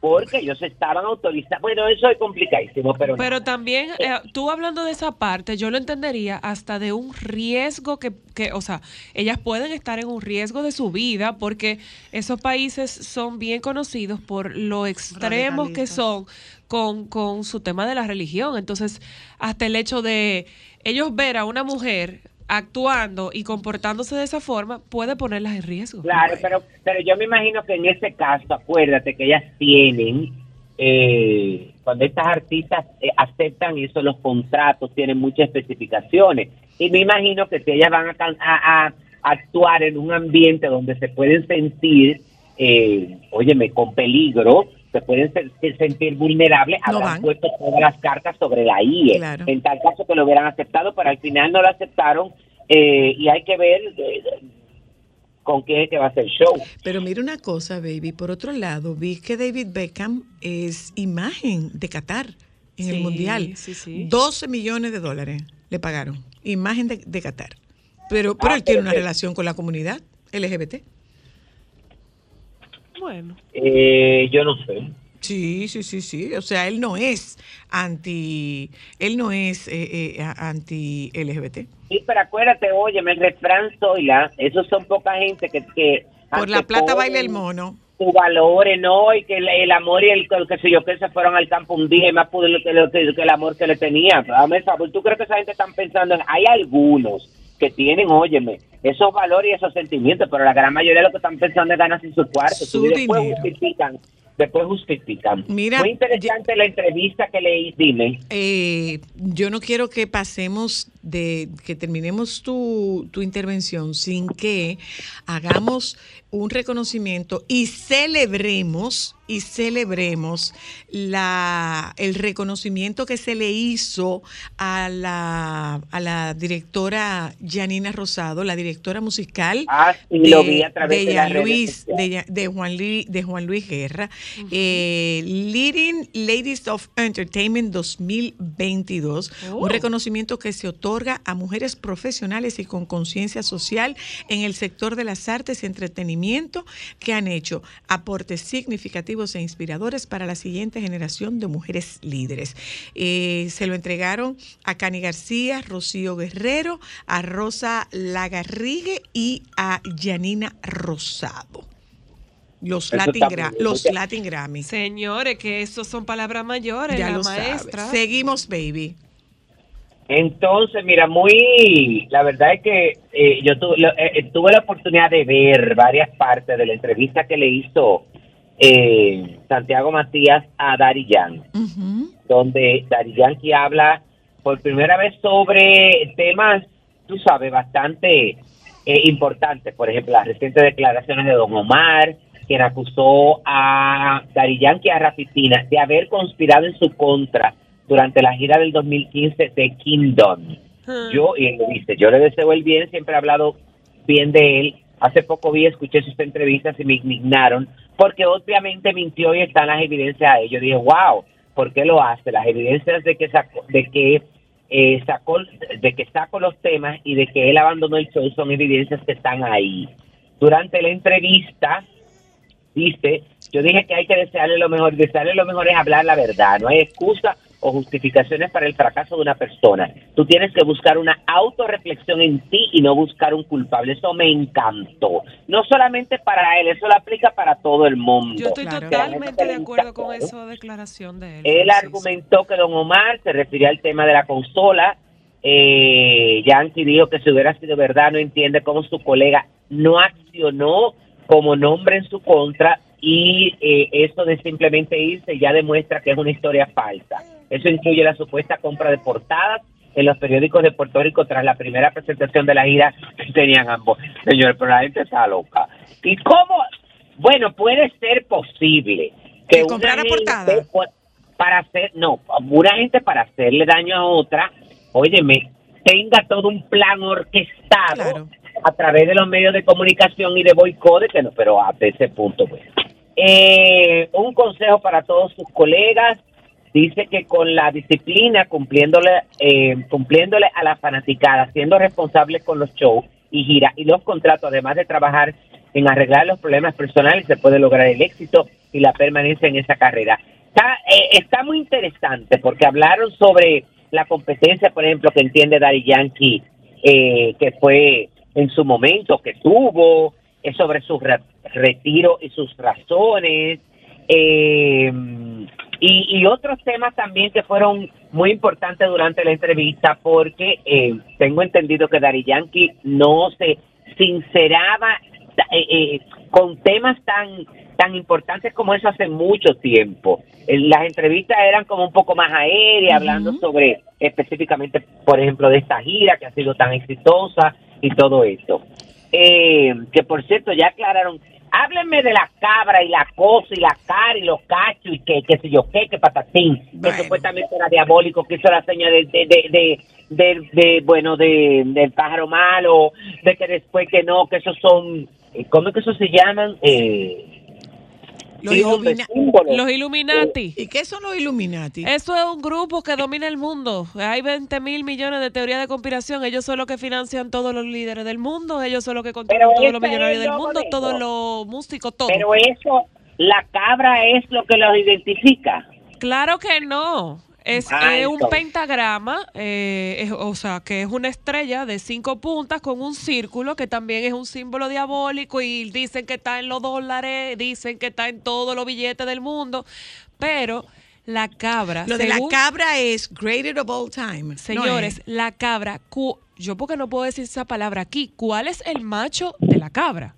F: Porque ellos estaban autorizados. Bueno, eso es complicadísimo, pero...
C: Pero también, eh, tú hablando de esa parte, yo lo entendería hasta de un riesgo que, que, o sea, ellas pueden estar en un riesgo de su vida porque esos países son bien conocidos por lo extremos que son con, con su tema de la religión. Entonces, hasta el hecho de ellos ver a una mujer actuando y comportándose de esa forma puede ponerlas en riesgo.
F: Claro, pero, pero yo me imagino que en ese caso, acuérdate que ellas tienen, eh, cuando estas artistas eh, aceptan eso, los contratos tienen muchas especificaciones. Y me imagino que si ellas van a, actuar en un ambiente donde se pueden sentir, eh, óyeme, con peligro, se pueden se- se sentir vulnerables,
B: No
F: habrán
B: van.
F: puesto todas las cartas sobre la IE.
B: Claro.
F: En tal caso que lo hubieran aceptado, pero al final no lo aceptaron eh, y hay que ver eh, con qué es que va a ser el show.
B: Pero mira una cosa, baby. Por otro lado, vi que David Beckham es imagen de Qatar en el Mundial.
C: sí, sí.
B: 12 millones de dólares le pagaron. Imagen de, de Qatar. Pero, pero
F: Ah,
B: él tiene una relación con la comunidad LGBT.
C: Bueno,
F: Eh, yo no sé.
B: Sí, sí, sí, sí. O sea, él no es anti, él no es eh, eh, anti LGBT.
F: Sí, pero acuérdate, oye, el refrán Zoila, esos son poca gente que... que
B: Por la plata baila el mono.
F: Sus valores, ¿no? Y que el, el amor y el, el que sé yo, que se fueron al campo un día y más pudo que, lo- que, que el amor que le tenía. Dame el favor, ¿tú crees que esa gente están pensando en...? Hay algunos que tienen, óyeme, esos valores y esos sentimientos, pero la gran mayoría lo que están pensando es ganarse su cuarto.
B: Su
F: y después
B: dinero.
F: justifican, después justifican.
B: Mira,
F: Muy interesante la entrevista que leí, dime.
B: Eh, yo no quiero que pasemos de que terminemos tu, tu intervención sin que hagamos un reconocimiento y celebremos y celebremos la, el reconocimiento que se le hizo a la, a la directora Janina Rosado, la directora musical
F: Ah, sí, lo vi a través de
B: Luis, Juan, Luis, de Juan Luis Guerra, eh, Leading Ladies of Entertainment 2022,
C: Oh.
B: un reconocimiento que se otorga a mujeres profesionales y con conciencia social en el sector de las artes y entretenimiento que han hecho aportes significativos e inspiradores para la siguiente generación de mujeres líderes. Eh, se lo entregaron a Cani García, Rocío Guerrero, a Rosa Lagarrigue y a Janina Rosado. Los Latin, Gra- los Grammy.
C: señores, que eso son palabras mayores,
B: Ya
C: la
B: lo
C: maestra.
B: Seguimos, baby.
F: Entonces, mira, muy, la verdad es que eh, yo tuve, lo- eh, eh, tuve la oportunidad de ver varias partes de la entrevista que le hizo eh, Santiago Matías a Dari Yan, donde Dari Yankee habla por primera vez sobre temas, tú sabes, bastante eh, importantes. Por ejemplo, las recientes declaraciones de Don Omar, quien acusó a Dari Yankee a Rafitina de haber conspirado en su contra durante la gira del 2015 de Kingdom.
C: Hmm.
F: Yo, y él lo dice, yo le deseo el bien, siempre he hablado bien de él. Hace poco vi, escuché sus entrevistas y me indignaron, porque obviamente mintió y están las evidencias ahí. Yo dije, wow, ¿por qué lo hace? Las evidencias de que sacó, de que eh, sacó, de que sacó los temas y de que él abandonó el show son evidencias que están ahí. Durante la entrevista, dice, yo dije que hay que desearle lo mejor, desearle lo mejor es hablar la verdad, no hay excusa o justificaciones para el fracaso de una persona. Tú tienes que buscar una autorreflexión en ti y no buscar un culpable. Eso me encantó. No solamente para él, eso lo aplica para todo el mundo.
C: Yo estoy
B: Claro.
C: totalmente de acuerdo con esa declaración de él.
F: Él argumentó que don Omar se refería al tema de la consola. Eh, Yankee dijo que si hubiera sido verdad no entiende cómo su colega no accionó como nombre en su contra y eh, eso de simplemente irse ya demuestra que es una historia falsa. Eso incluye la supuesta compra de portadas en los periódicos de Puerto Rico tras la primera presentación de la gira que tenían ambos. Señor, pero la gente está loca. ¿Y cómo? Bueno, puede ser posible que
B: ¿Que
F: una
B: comprara
F: gente,
B: portada?
F: para hacer, no, una gente para hacerle daño a otra, óyeme, tenga todo un plan orquestado
B: Claro.
F: A través de los medios de comunicación y de boicot, de que no, pero hasta ese punto, pues. Eh, un consejo para todos sus colegas, dice que con la disciplina, cumpliéndole, eh, cumpliéndole a la fanaticada, siendo responsables con los shows y gira y los contratos, además de trabajar en arreglar los problemas personales, se puede lograr el éxito y la permanencia en esa carrera. Está, eh, está muy interesante porque hablaron sobre la competencia, por ejemplo, que entiende Daddy Yankee, eh, que fue en su momento, que tuvo, eh, sobre su re- retiro y sus razones, eh, y, y otros temas también que fueron muy importantes durante la entrevista, porque eh, tengo entendido que Daddy Yankee no se sinceraba eh, eh, con temas tan tan importantes como eso hace mucho tiempo. Las entrevistas eran como un poco más aéreas, hablando sobre específicamente, por ejemplo, de esta gira que ha sido tan exitosa y todo eso. Eh, que por cierto, ya aclararon, háblenme de la cabra y la cosa y la cara y los cachos y que, que sé yo qué, que patatín, que supuestamente era diabólico, que hizo la seña de, de, de, de, de- de, bueno, de, del pájaro malo, de que después que no, que esos son, eh, ¿cómo es que eso se llaman? Eh,
B: Los, ilumina-
C: Illuminati.
B: ¿Y qué son los Illuminati?
C: Eso es un grupo que domina el mundo. Hay 20 mil millones de teorías de conspiración. Ellos son los que financian todos los líderes del mundo. Ellos son los que controlan todos los millonarios del mundo, todos los músicos, todo.
F: Pero eso, la cabra es lo que los identifica.
C: Claro que no. Es
F: Ah,
C: eh, un pentagrama, eh, es- o sea, que es una estrella de cinco puntas con un círculo que también es un símbolo diabólico y dicen que está en los dólares, dicen que está en todos los billetes del mundo, pero la cabra,
B: Lo de la cabra es greatest of all time. ¿no
C: Señores,
B: es?
C: la cabra, cu- yo porque no puedo decir esa palabra aquí, ¿cuál es el macho de la cabra?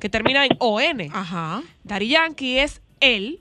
C: Que termina en ON.
B: Ajá.
C: Dari Yankee es él,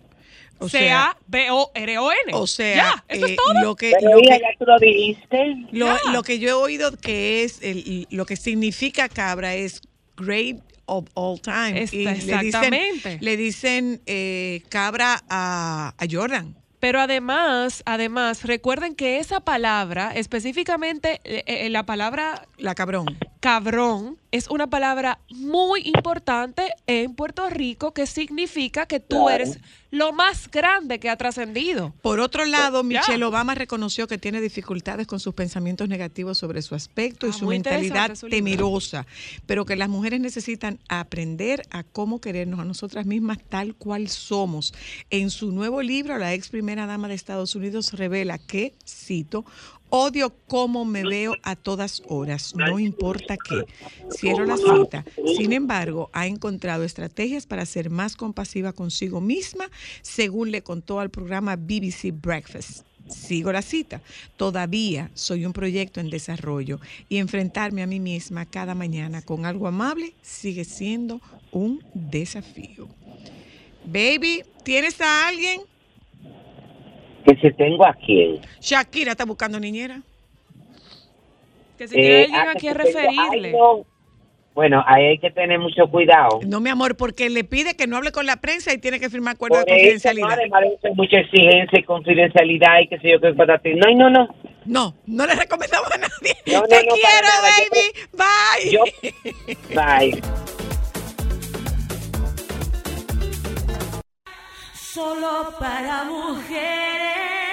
B: O sea-
C: C-A-B-O-R-O-N.
B: O sea,
C: Ya, eso
B: eh,
C: es todo.
B: lo que, lo que-
F: ya tú lo dijiste.
B: Lo,
C: Ya.
B: lo que yo he oído que es el, lo que significa cabra es great of all time.
C: Esta-
B: Y le dicen,
C: exactamente.
B: le dicen eh, cabra a, a Jordan.
C: Pero además, además, recuerden que esa palabra, específicamente eh, eh, la palabra
B: La cabrón.
C: cabrón, es una palabra muy importante en Puerto Rico que significa que tú
F: Claro.
C: eres lo más grande que ha trascendido.
B: Por otro lado,
C: Ya.
B: Michelle Obama reconoció que tiene dificultades con sus pensamientos negativos sobre su aspecto y
C: Ah,
B: su mentalidad
C: interesante su libro.
B: temerosa, pero que las mujeres necesitan aprender a cómo querernos a nosotras mismas tal cual somos. En su nuevo libro, la ex primera dama de Estados Unidos revela que, cito, Odio cómo me veo a todas horas, no importa qué. Cierro la cita. Sin embargo, ha encontrado estrategias para ser más compasiva consigo misma, según le contó al programa BBC Breakfast. Sigo la cita. Todavía soy un proyecto en desarrollo y enfrentarme a mí misma cada mañana con algo amable sigue siendo un desafío. Baby, ¿tienes a alguien?
F: Que si tengo a quién.
B: Shakira está buscando niñera.
C: Que si tiene
F: Eh,
C: alguien aquí
F: que
C: a
F: si tengo- ay,
C: referirle.
F: no. Bueno, ahí hay que tener mucho cuidado.
B: No, mi amor, porque le pide que no hable con la prensa y tiene que firmar acuerdo
F: Por
B: de
F: eso,
B: confidencialidad.
F: no, además de eso, hay mucha exigencia y confidencialidad y qué sé yo qué patatín. No, no, no.
B: No, no le recomendamos a nadie.
F: No, no,
B: Te
F: no, para
B: quiero.
F: Yo-
B: baby. Bye.
F: Yo, bye.
H: Solo para mujeres.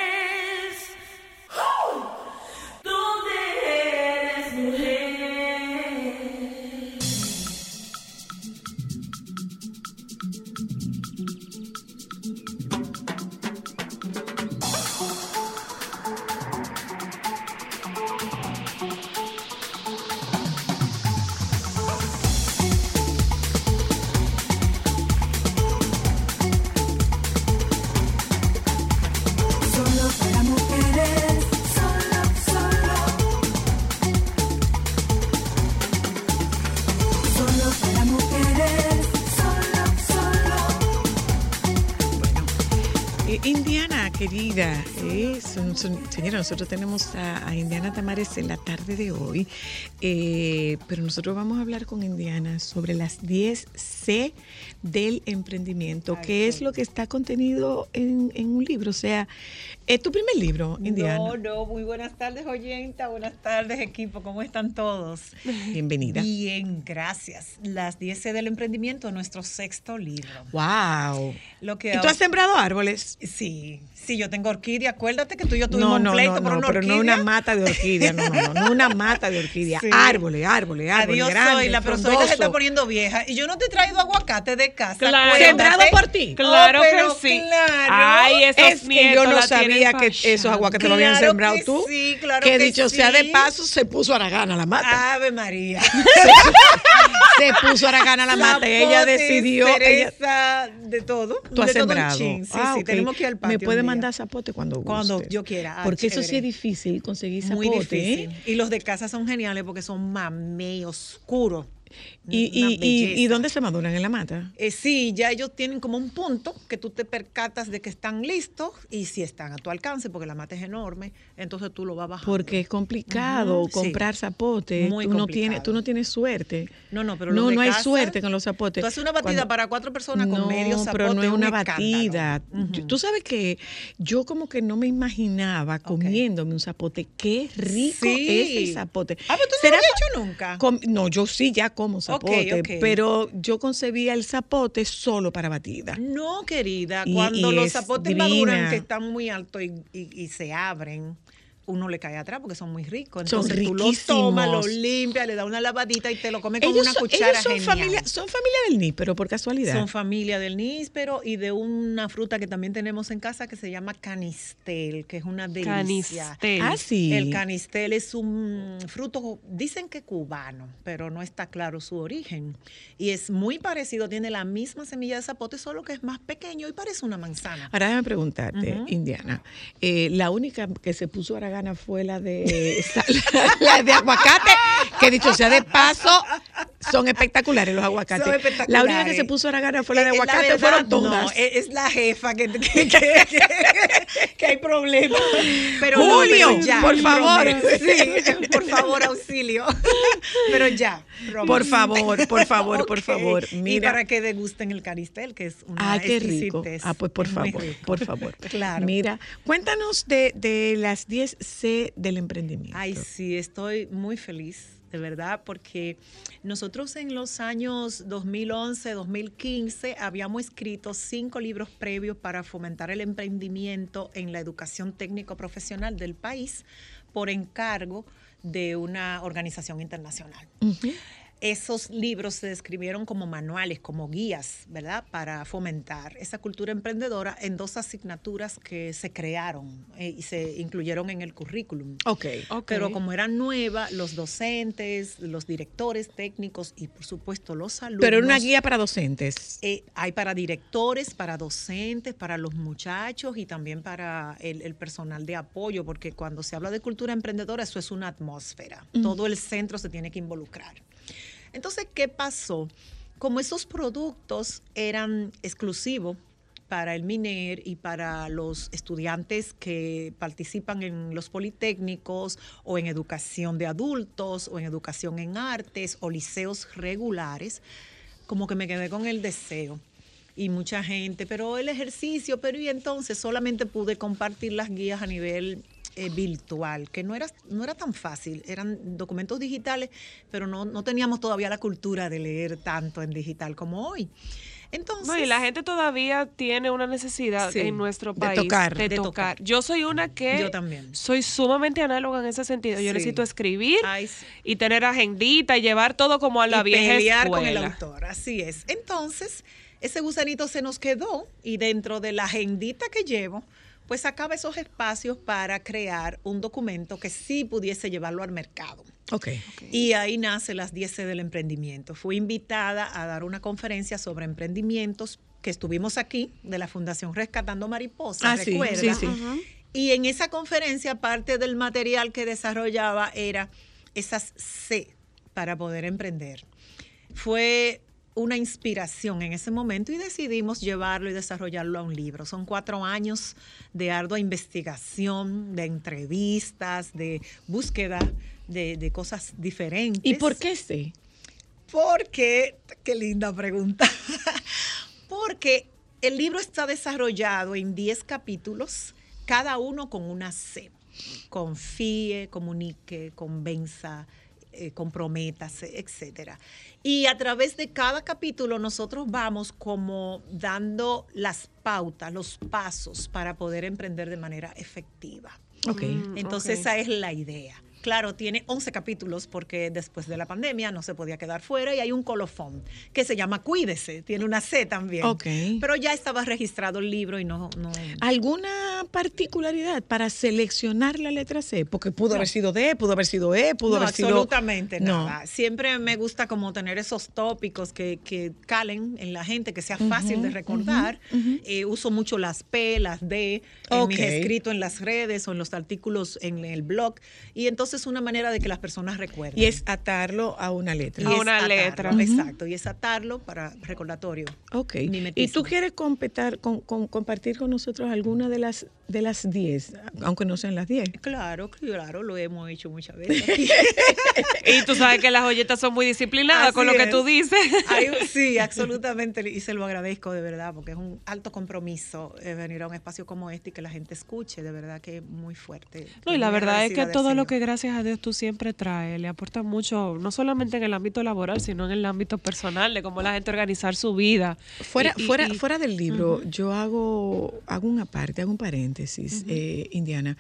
B: Eh, son- son- señora, nosotros tenemos a, a Indiana Tamares en la tarde de hoy, eh, pero nosotros vamos a hablar con Indiana sobre las 10 C del emprendimiento, que es lo que está contenido en, en un libro. O sea, es tu primer libro, Indiana.
E: No, no, muy buenas tardes, oyenta, buenas tardes, equipo, ¿cómo están todos?
B: Bienvenida.
E: Bien, gracias. Las 10 C del emprendimiento, nuestro sexto libro.
B: ¡Wow!
E: Lo que
B: ¿Y tú has sembrado árboles?
E: Sí, sí, yo tengo orquídea. Acuérdate que tú y yo
B: No,
E: tuvimos
B: no,
E: un pleito
B: no,
E: por
B: no,
E: una
B: pero
E: orquídea.
B: no una mata de orquídea, no, no, no, no una mata de orquídea,
E: Sí.
B: árboles, árboles, árboles
E: Adiós
B: grandes,
E: soy la la se está poniendo vieja y yo no te he traído aguacate de casa.
C: Claro.
B: Sembrado por ti.
C: Claro
E: Oh, pero
C: que sí.
E: claro.
C: Ay, esos
B: Es que yo no
C: la
B: sabía que esos aguacates lo habían
E: Claro
B: sembrado
E: que
B: tú.
E: sí, claro
B: que
E: que
B: dicho sea de paso, se puso Aragana la mata.
E: Ave María.
B: se puso Aragana la mata y ella decidió. Ella,
E: de todo.
B: tú has sembrado.
E: chin. Sí,
B: Ah,
E: sí, tenemos que ir al patio.
B: Mandar zapote cuando.
E: Cuando yo quiera. Ah,
B: Porque eso sí es difícil conseguir zapote.
E: Muy
B: ¿eh?
E: difícil. Y los de casa son geniales porque son mamey oscuros.
B: ¿Y, y, y, dónde se maduran? ¿En la mata?
E: Eh, sí, ya ellos tienen como un punto que tú te percatas de que están listos y si están a tu alcance, porque la mata es enorme, entonces tú lo vas bajando.
B: Porque es complicado
E: Ujú, sí.
B: comprar zapote.
E: Muy
B: tú, no
E: complicado.
B: tienes, tú no tienes suerte.
E: No, no, pero
B: no, no hay suerte con los zapotes.
E: Tú haces una batida
B: Cuando-
E: para cuatro personas con
B: no,
E: medio zapote.
B: pero no es
E: un
B: una batida. Tú sabes que yo como que no me imaginaba comiéndome un zapote. Qué rico
E: Sí.
B: es el zapote.
E: Ah, pero tú no
B: ¿Será
E: lo habías
B: pa-
E: hecho nunca.
B: No, yo sí ya como zapote,
E: ok.
B: pero yo concebía el zapote solo para batida.
E: No, querida,
B: Y-
E: cuando
B: y
E: los
B: es
E: zapotes maduran, que están muy altos y se abren, uno le cae atrás porque son muy ricos.
B: Son
E: Entonces tú lo tomas, lo
B: riquísimos.
E: limpias, le das una lavadita y te lo comes con una
B: son-
E: cuchara
B: ellos son,
E: genial.
B: familia, son familia del níspero, por casualidad.
E: Son familia del níspero y de una fruta que también tenemos en casa que se llama canistel, que es una delicia.
C: Canistel.
B: Ah, sí.
E: El canistel es un fruto, dicen que cubano, pero no está claro su origen. Y es muy parecido, tiene la misma semilla de zapote, solo que es más pequeño y parece una manzana.
B: Ahora déjame preguntarte. Indiana. eh, la única que se puso Aragana fue la de la de aguacate, que dicho sea de paso, son espectaculares los aguacates.
E: Son
B: La única que se puso Aragana fue la de aguacate,
E: verdad,
B: fueron todas.
E: No, es, es la jefa que, que, que- hay problemas. Pero no,
B: Julio,
E: pero ya,
B: por favor.
E: Sí, por favor, auxilio. Pero ya. promise.
B: Por favor, por favor, por favor.
E: Y
B: Mira.
E: para que degusten el caristel, que es una
B: Ah, qué rico. Ah, pues por favor, por favor.
E: Claro.
B: Mira, cuéntanos de, de las 10 C del emprendimiento.
E: Ay, sí, estoy muy feliz, de verdad, porque nosotros en los años 2011, 2015 habíamos escrito cinco libros previos para fomentar el emprendimiento en la educación técnico profesional del país por encargo de una organización internacional. Esos libros se describieron como manuales, como guías, ¿verdad? Para fomentar esa cultura emprendedora en dos asignaturas que se crearon eh, y se incluyeron en el currículum.
B: Ok.
C: Ok.
E: Pero como era nueva, los docentes, los directores técnicos y por supuesto los alumnos.
B: Pero era una guía para docentes.
E: eh, hay para directores, para docentes, para los muchachos y también para el, el personal de apoyo, porque cuando se habla de cultura emprendedora, eso es una atmósfera. Todo el centro se tiene que involucrar. Entonces, ¿qué pasó? Como esos productos eran exclusivos para el MINER y para los estudiantes que participan en los politécnicos o en educación de adultos o en educación en artes o liceos regulares, como que me quedé con el deseo. Y mucha gente, pero el ejercicio, pero y entonces solamente pude compartir las guías a nivel eh, virtual, que no era, no era tan fácil, eran documentos digitales, pero no, no teníamos todavía la cultura de leer tanto en digital como hoy. Entonces,
C: No, y la gente todavía tiene una necesidad
E: Sí,
C: en nuestro
B: de
C: país
B: tocar.
C: de
E: De
C: tocar.
E: tocar.
C: Yo soy una que
E: Yo también.
C: soy sumamente análoga en ese sentido. Yo
E: Sí.
C: necesito escribir
E: Ay, sí.
C: y tener agendita y llevar todo como a la
E: y
C: vieja
E: pelear
C: escuela.
E: con el autor, así es. Entonces, ese gusanito se nos quedó y dentro de la agendita que llevo, pues sacaba esos espacios para crear un documento que sí pudiese llevarlo al mercado.
B: Ok.
E: Y ahí nace las 10 C del emprendimiento. Fui invitada a dar una conferencia sobre emprendimientos que estuvimos aquí de la Fundación Rescatando Mariposas,
B: Ah, sí,
E: ¿recuerda?
B: sí, sí.
E: Y en esa conferencia parte del material que desarrollaba era esas C para poder emprender. Fue una inspiración en ese momento y decidimos llevarlo y desarrollarlo a un libro. Son cuatro años de ardua investigación, de entrevistas, de búsqueda de, de cosas diferentes.
B: ¿Y por qué sí?
E: Porque, qué linda pregunta. Porque el libro está desarrollado en 10 capítulos, cada uno con una C. Confíe, comunique, convenza, eh, comprométase, etcétera. Y a través de cada capítulo nosotros vamos como dando las pautas, los pasos para poder emprender de manera efectiva.
B: Ok.
E: Entonces
C: ok.
E: esa es la idea. Claro, tiene 11 capítulos porque después de la pandemia no se podía quedar fuera y hay un colofón que se llama Cuídese, tiene una C también.
B: Ok.
E: Pero ya estaba registrado el libro y no... no
B: ¿Alguna particularidad para seleccionar la letra C? Porque pudo haber sido D, pudo haber sido E, pudo
E: no,
B: haber sido...
E: absolutamente
B: No.
E: nada. Siempre me gusta como tener esos tópicos que, que calen en la gente, que sea fácil de recordar. Eh, uso mucho las P, las D, en mis escritos en las redes o en los artículos en el blog. Y entonces es una manera de que las personas recuerden.
B: Y es atarlo a una letra.
C: A una
E: atarlo,
C: letra.
E: Exacto, y es atarlo para recordatorio.
B: Ok. ¿Y tú quieres competar, con, con- compartir con nosotros alguna de las de las 10, aunque no sean las 10?
E: Claro, claro, lo hemos hecho muchas veces. aquí.
C: Y tú sabes que las joyetas son muy disciplinadas
E: Así
C: con lo que tú dices.
E: Sí, absolutamente, y se lo agradezco de verdad, porque es un alto compromiso eh, venir a un espacio como este y que la gente escuche, de verdad que es muy fuerte.
C: No, y la verdad es que todo lo que gracias a Dios tú siempre traes le aporta mucho, no solamente en el ámbito laboral, sino en el ámbito personal, de cómo la gente organizar su vida.
B: Fuera,
C: Y-
B: fuera,
C: y-
B: fuera del libro, yo hago, hago una parte, hago un paréntesis, eh, Indiana.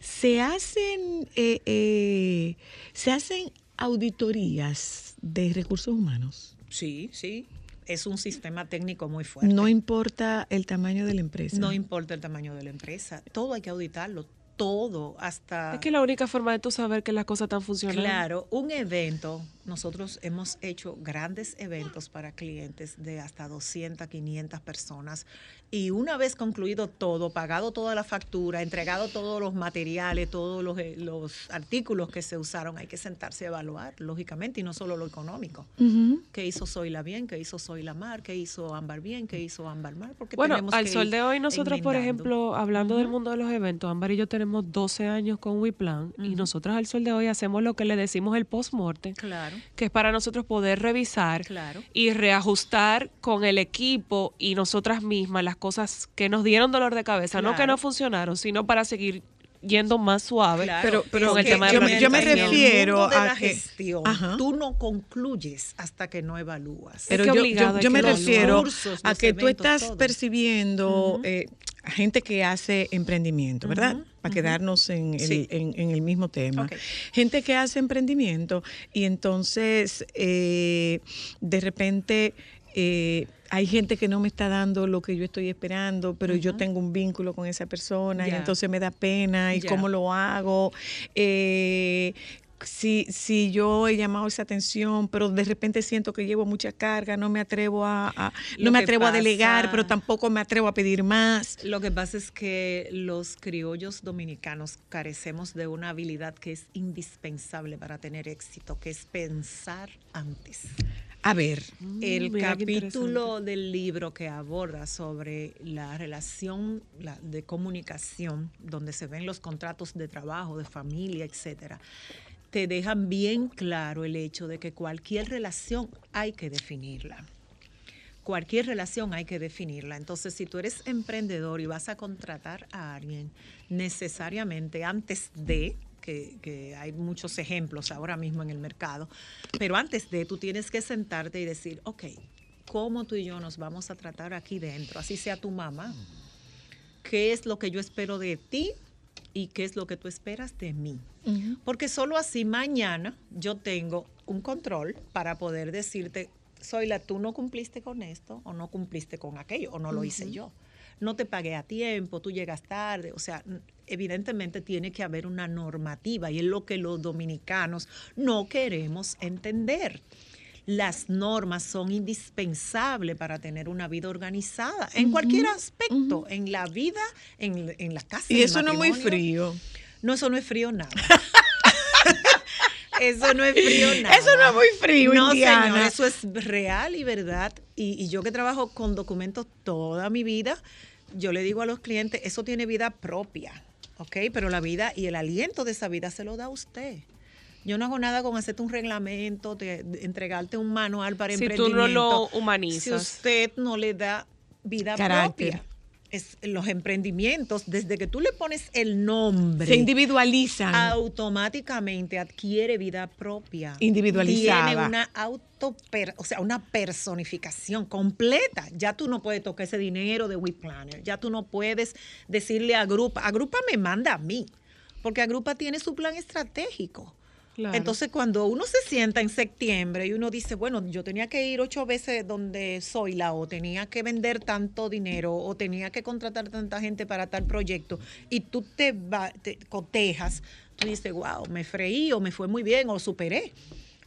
B: Se hacen, eh, eh, se hacen auditorías de recursos humanos.
E: Sí, sí, es un sistema técnico muy fuerte.
B: No importa el tamaño de la empresa.
E: No importa el tamaño de la empresa, todo hay que auditarlo, todo, hasta...
C: Es que la única forma de tú saber que las cosas están funcionando.
E: Claro, un evento, nosotros hemos hecho grandes eventos para clientes de hasta 200, 500 personas y una vez concluido todo, pagado toda la factura, entregado todos los materiales, todos los, eh, los artículos que se usaron, hay que sentarse a evaluar, lógicamente, y no solo lo económico. ¿Qué hizo Soy la bien? ¿Qué hizo Soy la mar? ¿Qué hizo Ámbar bien? ¿Qué hizo Ámbar mal? Porque
C: Bueno,
E: tenemos
C: al
E: que
C: sol de hoy nosotros, por ejemplo, hablando del mundo de los eventos, Ámbar y yo tenemos 12 años con WePlan y nosotros al sol de hoy hacemos lo que le decimos el post-mortem,
E: Claro,
C: que es para nosotros poder revisar
E: claro.
C: y reajustar con el equipo y nosotras mismas las cosas que nos dieron dolor de cabeza, no que no funcionaron, sino para seguir yendo más suave
E: Claro,
B: Pero- pero
C: con el
E: que
C: tema de
B: yo me- yo me refiero
E: de
B: a
E: la
B: que-
E: gestión,
B: Ajá.
E: tú no concluyes hasta que no evalúas.
B: Pero
C: que
B: yo, yo- me refiero
E: cursos,
B: a que tú estás
E: todo.
B: percibiendo eh, a gente que hace emprendimiento, ¿verdad? Para quedarnos en el,
E: Sí.
B: en- en el mismo tema. Gente que hace emprendimiento y entonces eh, de repente eh, hay gente que no me está dando lo que yo estoy esperando, pero yo tengo un vínculo con esa persona y entonces me da pena y cómo lo hago. Eh, si, si yo he llamado esa atención, pero de repente siento que llevo mucha carga, no me atrevo a, a-
E: Lo
B: no me
E: que
B: atrevo a delegar,
E: pasa-
B: pero tampoco me atrevo a pedir más.
E: Lo que pasa es que los criollos dominicanos carecemos de una habilidad que es indispensable para tener éxito, que es pensar antes.
B: A ver,
E: El
C: Mm, mira qué
E: capítulo del libro que aborda sobre la relación la- de comunicación, donde se ven los contratos de trabajo, de familia, etcétera, te dejan bien claro el hecho de que cualquier relación hay que definirla. Cualquier relación hay que definirla. Entonces, si tú eres emprendedor y vas a contratar a alguien, necesariamente antes de, que, hay muchos ejemplos ahora mismo en el mercado, pero antes de, tú tienes que sentarte y decir, ok, ¿cómo tú y yo nos vamos a tratar aquí dentro? Así sea tu mamá. ¿Qué es lo que yo espero de ti y qué es lo que tú esperas de mí? Porque solo así mañana yo tengo un control para poder decirte, soy la, tú no cumpliste con esto o no cumpliste con aquello o no lo hice yo. No te pagué a tiempo, tú llegas tarde. O sea, evidentemente tiene que haber una normativa y es lo que los dominicanos no queremos entender. Las normas son indispensables para tener una vida organizada en cualquier aspecto, en la vida, en, en la casa. en
B: y eso no es muy frío.
E: No, eso no es frío nada. eso no es frío nada.
B: Eso no es muy frío,
E: No,
B: Indiana.
E: señor, eso es real y verdad. Y, y yo que trabajo con documentos toda mi vida, yo le digo a los clientes, eso tiene vida propia, ¿ok? Pero la vida y el aliento de esa vida se lo da usted. Yo no hago nada con hacerte un reglamento, de, de entregarte un manual para
C: Si tú no
E: emprendimiento.
C: lo humanizas.
E: Si usted no le da vida
B: Carácter.
E: propia. es, los emprendimientos, desde que tú le pones el nombre,
B: Se individualizan.
E: automáticamente adquiere vida propia.
B: Individualizada.
E: Tiene una auto, o sea, una personificación completa. Ya tú no puedes tocar ese dinero de WePlanner. Ya tú no puedes decirle a Grupa, a Grupa me manda a mí, porque a Grupa tiene su plan estratégico. Entonces, cuando uno se sienta en septiembre y uno dice, bueno, yo tenía que ir ocho veces donde soy la o tenía que vender tanto dinero o tenía que contratar tanta gente para tal proyecto y tú te, va- te cotejas, tú dices, wow, me freí o me fue muy bien o superé.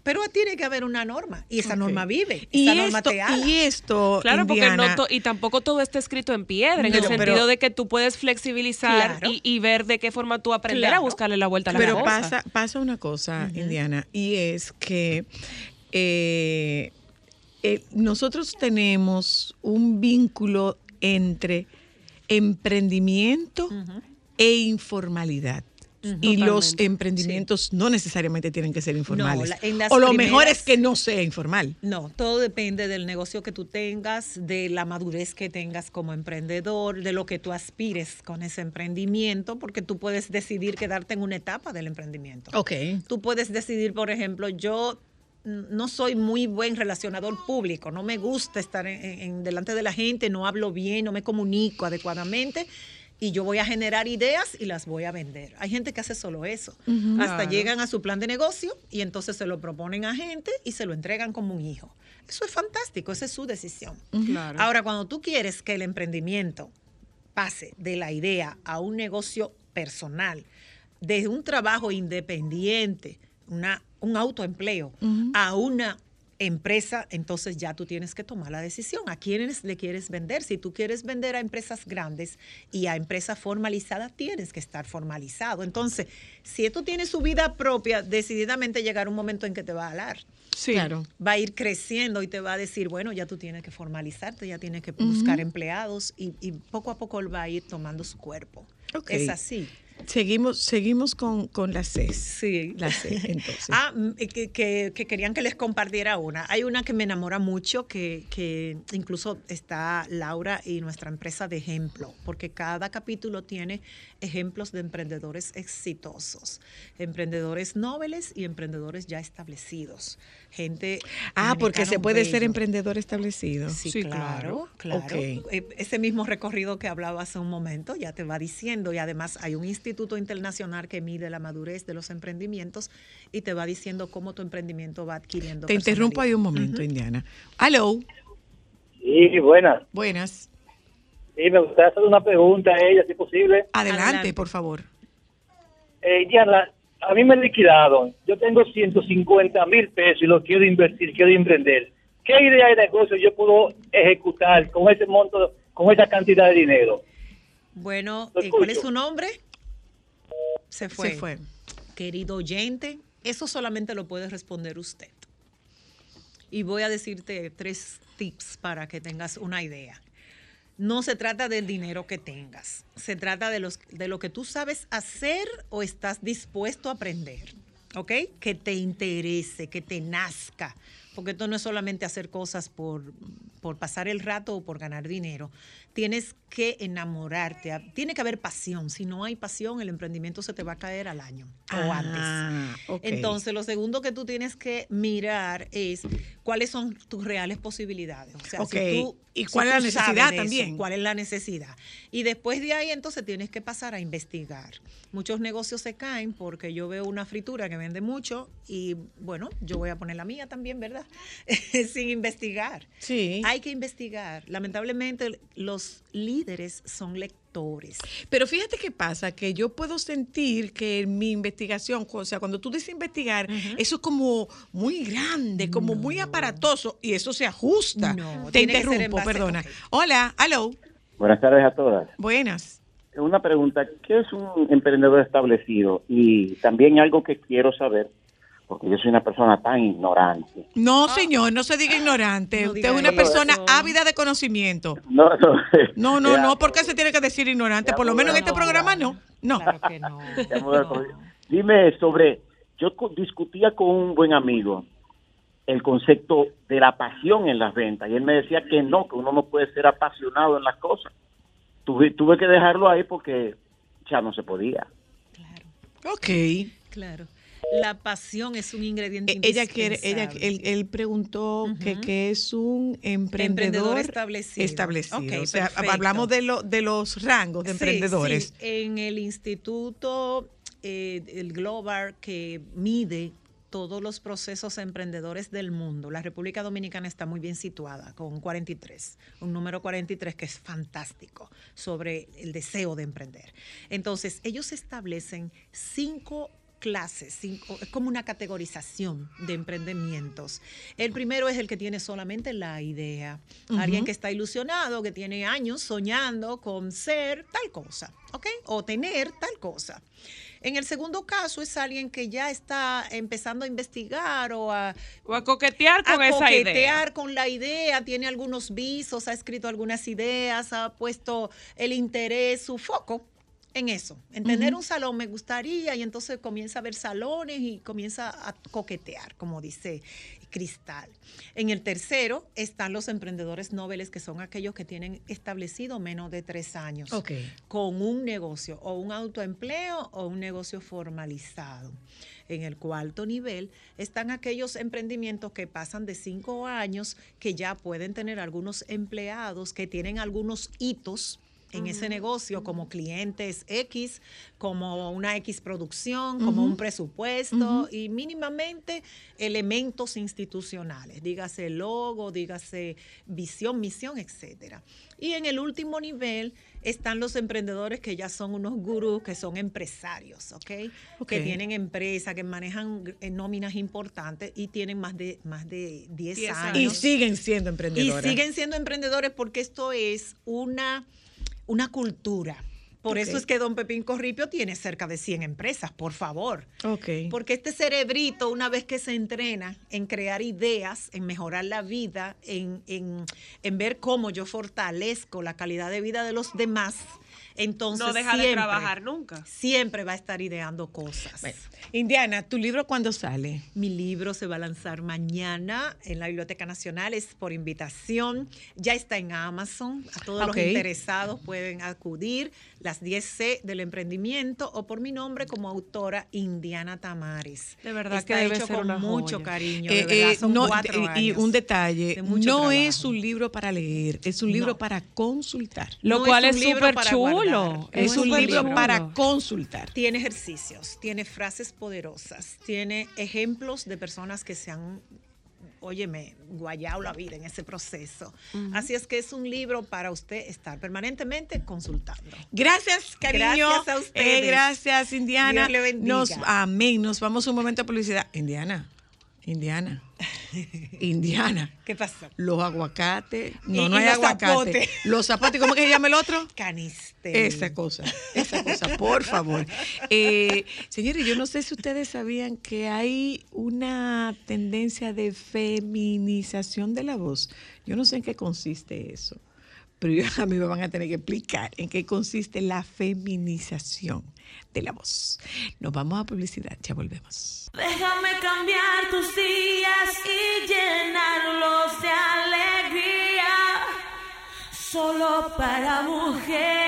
E: Pero tiene que haber una norma y esa
B: Ok.
E: norma vive,
B: Y
E: esa norma
B: esto,
E: te ala.
B: y esto,
C: Claro, porque
B: Indiana,
C: no to- y tampoco todo está escrito en piedra, en
B: No,
C: el
B: pero-
C: sentido de que tú puedes flexibilizar
E: Claro.
C: y, y ver de qué forma tú aprender a
E: Claro.
C: buscarle la vuelta a la
B: Pero
C: cosa.
B: pasa, pasa una cosa, Indiana, y es que eh, eh, nosotros tenemos un vínculo entre emprendimiento e informalidad. Y los emprendimientos no necesariamente tienen que ser informales. o lo mejor
E: primeras-
B: es que no sea informal.
E: No, todo depende del negocio que tú tengas, de la madurez que tengas como emprendedor, de lo que tú aspires con ese emprendimiento, porque tú puedes decidir quedarte en una etapa del emprendimiento.
B: Ok.
E: Tú puedes decidir, por ejemplo, yo no soy muy buen relacionador público, no me gusta estar en delante de la gente, no hablo bien, no me comunico adecuadamente. Y yo voy a generar ideas y las voy a vender. Hay gente que hace solo eso. Hasta
C: Claro.
E: llegan a su plan de negocio y entonces se lo proponen a gente y se lo entregan como un hijo. Eso es fantástico, esa es su decisión.
C: Claro.
E: Ahora, cuando tú quieres que el emprendimiento pase de la idea a un negocio personal, de un trabajo independiente, una, un autoempleo, a una empresa, entonces ya tú tienes que tomar la decisión a quiénes le quieres vender. Si tú quieres vender a empresas grandes y a empresas formalizadas, tienes que estar formalizado. Entonces, si esto tiene su vida propia, decididamente llegará un momento en que te va a alar
C: Sí.
B: Claro.
E: va a ir creciendo y te va a decir, bueno, ya tú tienes que formalizarte, ya tienes que buscar empleados y, y poco a poco él va a ir tomando su cuerpo. Es así.
B: Seguimos, seguimos con, con la CES.
E: Sí.
B: La CES, entonces.
E: Ah, mm, que, que- que querían que les compartiera una. Hay una que me enamora mucho, que, que incluso está Laura y nuestra empresa de ejemplo, porque cada capítulo tiene ejemplos de emprendedores exitosos, emprendedores nobles y emprendedores ya establecidos. Gente.
B: ah, porque se puede ser emprendedor establecido.
E: Sí,
C: Sí,
E: claro, claro. Eh, Ese mismo recorrido que hablaba hace un momento ya te va diciendo y además hay un instituto internacional que mide la madurez de los emprendimientos y te va diciendo cómo tu emprendimiento va adquiriendo.
B: Te interrumpo ahí un momento, Indiana. Aló,
I: Sí, buenas.
B: buenas.
I: Sí, me gustaría hacer una pregunta a ella, si es posible.
B: Adelante,
E: Adelante.
B: por favor.
I: Eh, Diana, a mí me liquidaron. Yo tengo 150 mil pesos y lo quiero invertir, quiero emprender. ¿Qué idea de negocio yo puedo ejecutar con ese monto, con esa cantidad de dinero?
E: Bueno, eh, ¿cuál es su nombre? Se fue.
B: Se fue.
E: Querido oyente, eso solamente lo puede responder usted. Y voy a decirte tres tips para que tengas una idea. No se trata del dinero que tengas, se trata de, los, de lo que tú sabes hacer o estás dispuesto a aprender, ¿ok? Que te interese, que te nazca, porque esto no es solamente hacer cosas por, por pasar el rato o por ganar dinero. Tienes que enamorarte, tiene que haber pasión. Si no hay pasión, el emprendimiento se te va a caer al año o antes.
B: Ah, ok.
E: Entonces, lo segundo que tú tienes que mirar es cuáles son tus reales posibilidades. O sea, si tú,
B: ¿Y
E: si
B: cuál es la necesidad
E: eso,
B: también?
E: ¿Cuál es la necesidad? Y después de ahí, entonces tienes que pasar a investigar. Muchos negocios se caen porque yo veo una fritura que vende mucho y, bueno, yo voy a poner la mía también, ¿verdad? Sin investigar.
B: Sí.
E: Hay que investigar. Lamentablemente, los líderes son lectores.
B: Pero fíjate qué pasa, que yo puedo sentir que mi investigación, o sea, cuando tú dices investigar, eso es como muy grande, como muy aparatoso, y eso se ajusta.
E: No,
B: Te
E: tiene que ser en
B: interrumpo,
E: base-
B: perdona. Hola, aló,
I: Buenas tardes a todas.
B: buenas.
I: Una pregunta, ¿qué es un emprendedor establecido? Y también algo que quiero saber, porque yo soy una persona tan ignorante.
B: No, señor, no se diga ignorante.
E: No
B: Usted es una
E: eso.
B: persona ávida de conocimiento.
I: No, no,
B: No, no,
I: Ya,
B: no, ¿por qué se tiene que decir ignorante? Por lo menos en este
E: No,
B: programa no. No.
E: Claro que no.
I: Dime sobre, yo discutía con un buen amigo el concepto de la pasión en las ventas y él me decía que no, que uno no puede ser apasionado en las cosas.
J: tuve, tuve que dejarlo ahí porque ya no se podía.
B: Ok.
E: Claro. La pasión es un ingrediente
B: Eh, Ella quiere, ella, él, él preguntó que, que es un emprendedor,
E: Emprendedor establecido.
B: establecido.
E: Ok,
B: o sea,
E: perfecto.
B: hablamos de, lo, de los rangos de
E: Sí,
B: emprendedores.
E: sí. En el instituto, eh, el Global, que mide todos los procesos emprendedores del mundo, la República Dominicana está muy bien situada, con 43, un número 43 que es fantástico sobre el deseo de emprender. Entonces, ellos establecen cinco clases, cinco, es como una categorización de emprendimientos. El primero es el que tiene solamente la idea, alguien
K: Ujú.
E: que está ilusionado, que tiene años soñando con ser tal cosa, ¿ok? O tener tal cosa. En el segundo caso es alguien que ya está empezando a investigar o a,
C: O a coquetear con
E: a
C: esa idea.
E: coquetear con la idea, tiene algunos visos, ha escrito algunas ideas, ha puesto el interés, su foco en eso, en tener un salón me gustaría y entonces comienza a ver salones y comienza a coquetear, como dice Cristal. En el tercero están los emprendedores nobles, que son aquellos que tienen establecido menos de tres años con un negocio o un autoempleo o un negocio formalizado. En el cuarto nivel están aquellos emprendimientos que pasan de cinco años, que ya pueden tener algunos empleados, que tienen algunos hitos en ese negocio como clientes X, como una X producción, como un presupuesto y mínimamente elementos institucionales, dígase logo, dígase visión, misión, etcétera. Y en el último nivel están los emprendedores que ya son unos gurús, que son empresarios, ¿ok?
B: Ok.
E: Que tienen empresas, que manejan eh, nóminas importantes y tienen más de, más de 10
B: Y
E: años.
B: siguen siendo
E: Y
B: emprendedores.
E: siguen siendo emprendedores porque esto es una, una cultura. Por eso es que Don Pepín Corripio tiene cerca de 100 empresas, por favor. Porque este cerebrito, una vez que se entrena en crear ideas, en mejorar la vida, en, en- en ver cómo yo fortalezco la calidad de vida de los demás, entonces
C: No deja de trabajar nunca.
E: Siempre va a estar ideando cosas.
B: Indiana, ¿tu libro cuándo sale?
E: Mi libro se va a lanzar mañana en la Biblioteca Nacional, es por invitación. Ya está en Amazon. A todos los interesados pueden acudir. Las 10C del emprendimiento o por mi nombre como autora Indiana Tamares.
C: De verdad
E: está
C: que debe
E: hecho
C: ser
E: con mucho
C: joya.
E: cariño.
B: Eh,
E: de verdad,
B: eh,
E: son
B: no,
E: cuatro
B: y- un detalle, no
E: trabajo.
B: es un libro para leer, es un libro para consultar.
C: Lo
E: No
C: cual es súper chulo.
E: Guardar,
B: Es un libro
E: libro.
B: para consultar.
E: Tiene ejercicios, tiene frases poderosas, tiene ejemplos de personas que se han, óyeme, guayado la vida en ese proceso. Así es que es un libro para usted estar permanentemente consultando.
B: Gracias, cariño.
E: Gracias a
B: Eh,
E: ustedes.
B: gracias, Indiana.
E: Dios le bendiga.
B: Nos, amén. Nos vamos a un momento de publicidad. Indiana, Indiana, Indiana.
E: ¿Qué pasó?
B: Los aguacates. No,
E: Y-
B: no
E: y
B: hay aguacate. Los zapotes, ¿cómo que se llama el otro?
E: Canistel.
B: Esa cosa, esa cosa, por favor. Eh, señores, yo no sé si ustedes sabían que hay una tendencia de feminización de la voz. Yo no sé en qué consiste eso, pero yo- a mí me van a tener que explicar en qué consiste la feminización de la voz. Nos vamos a publicidad, ya volvemos.
H: Déjame cambiar tus días y llenarlos de alegría. Solo para mujeres.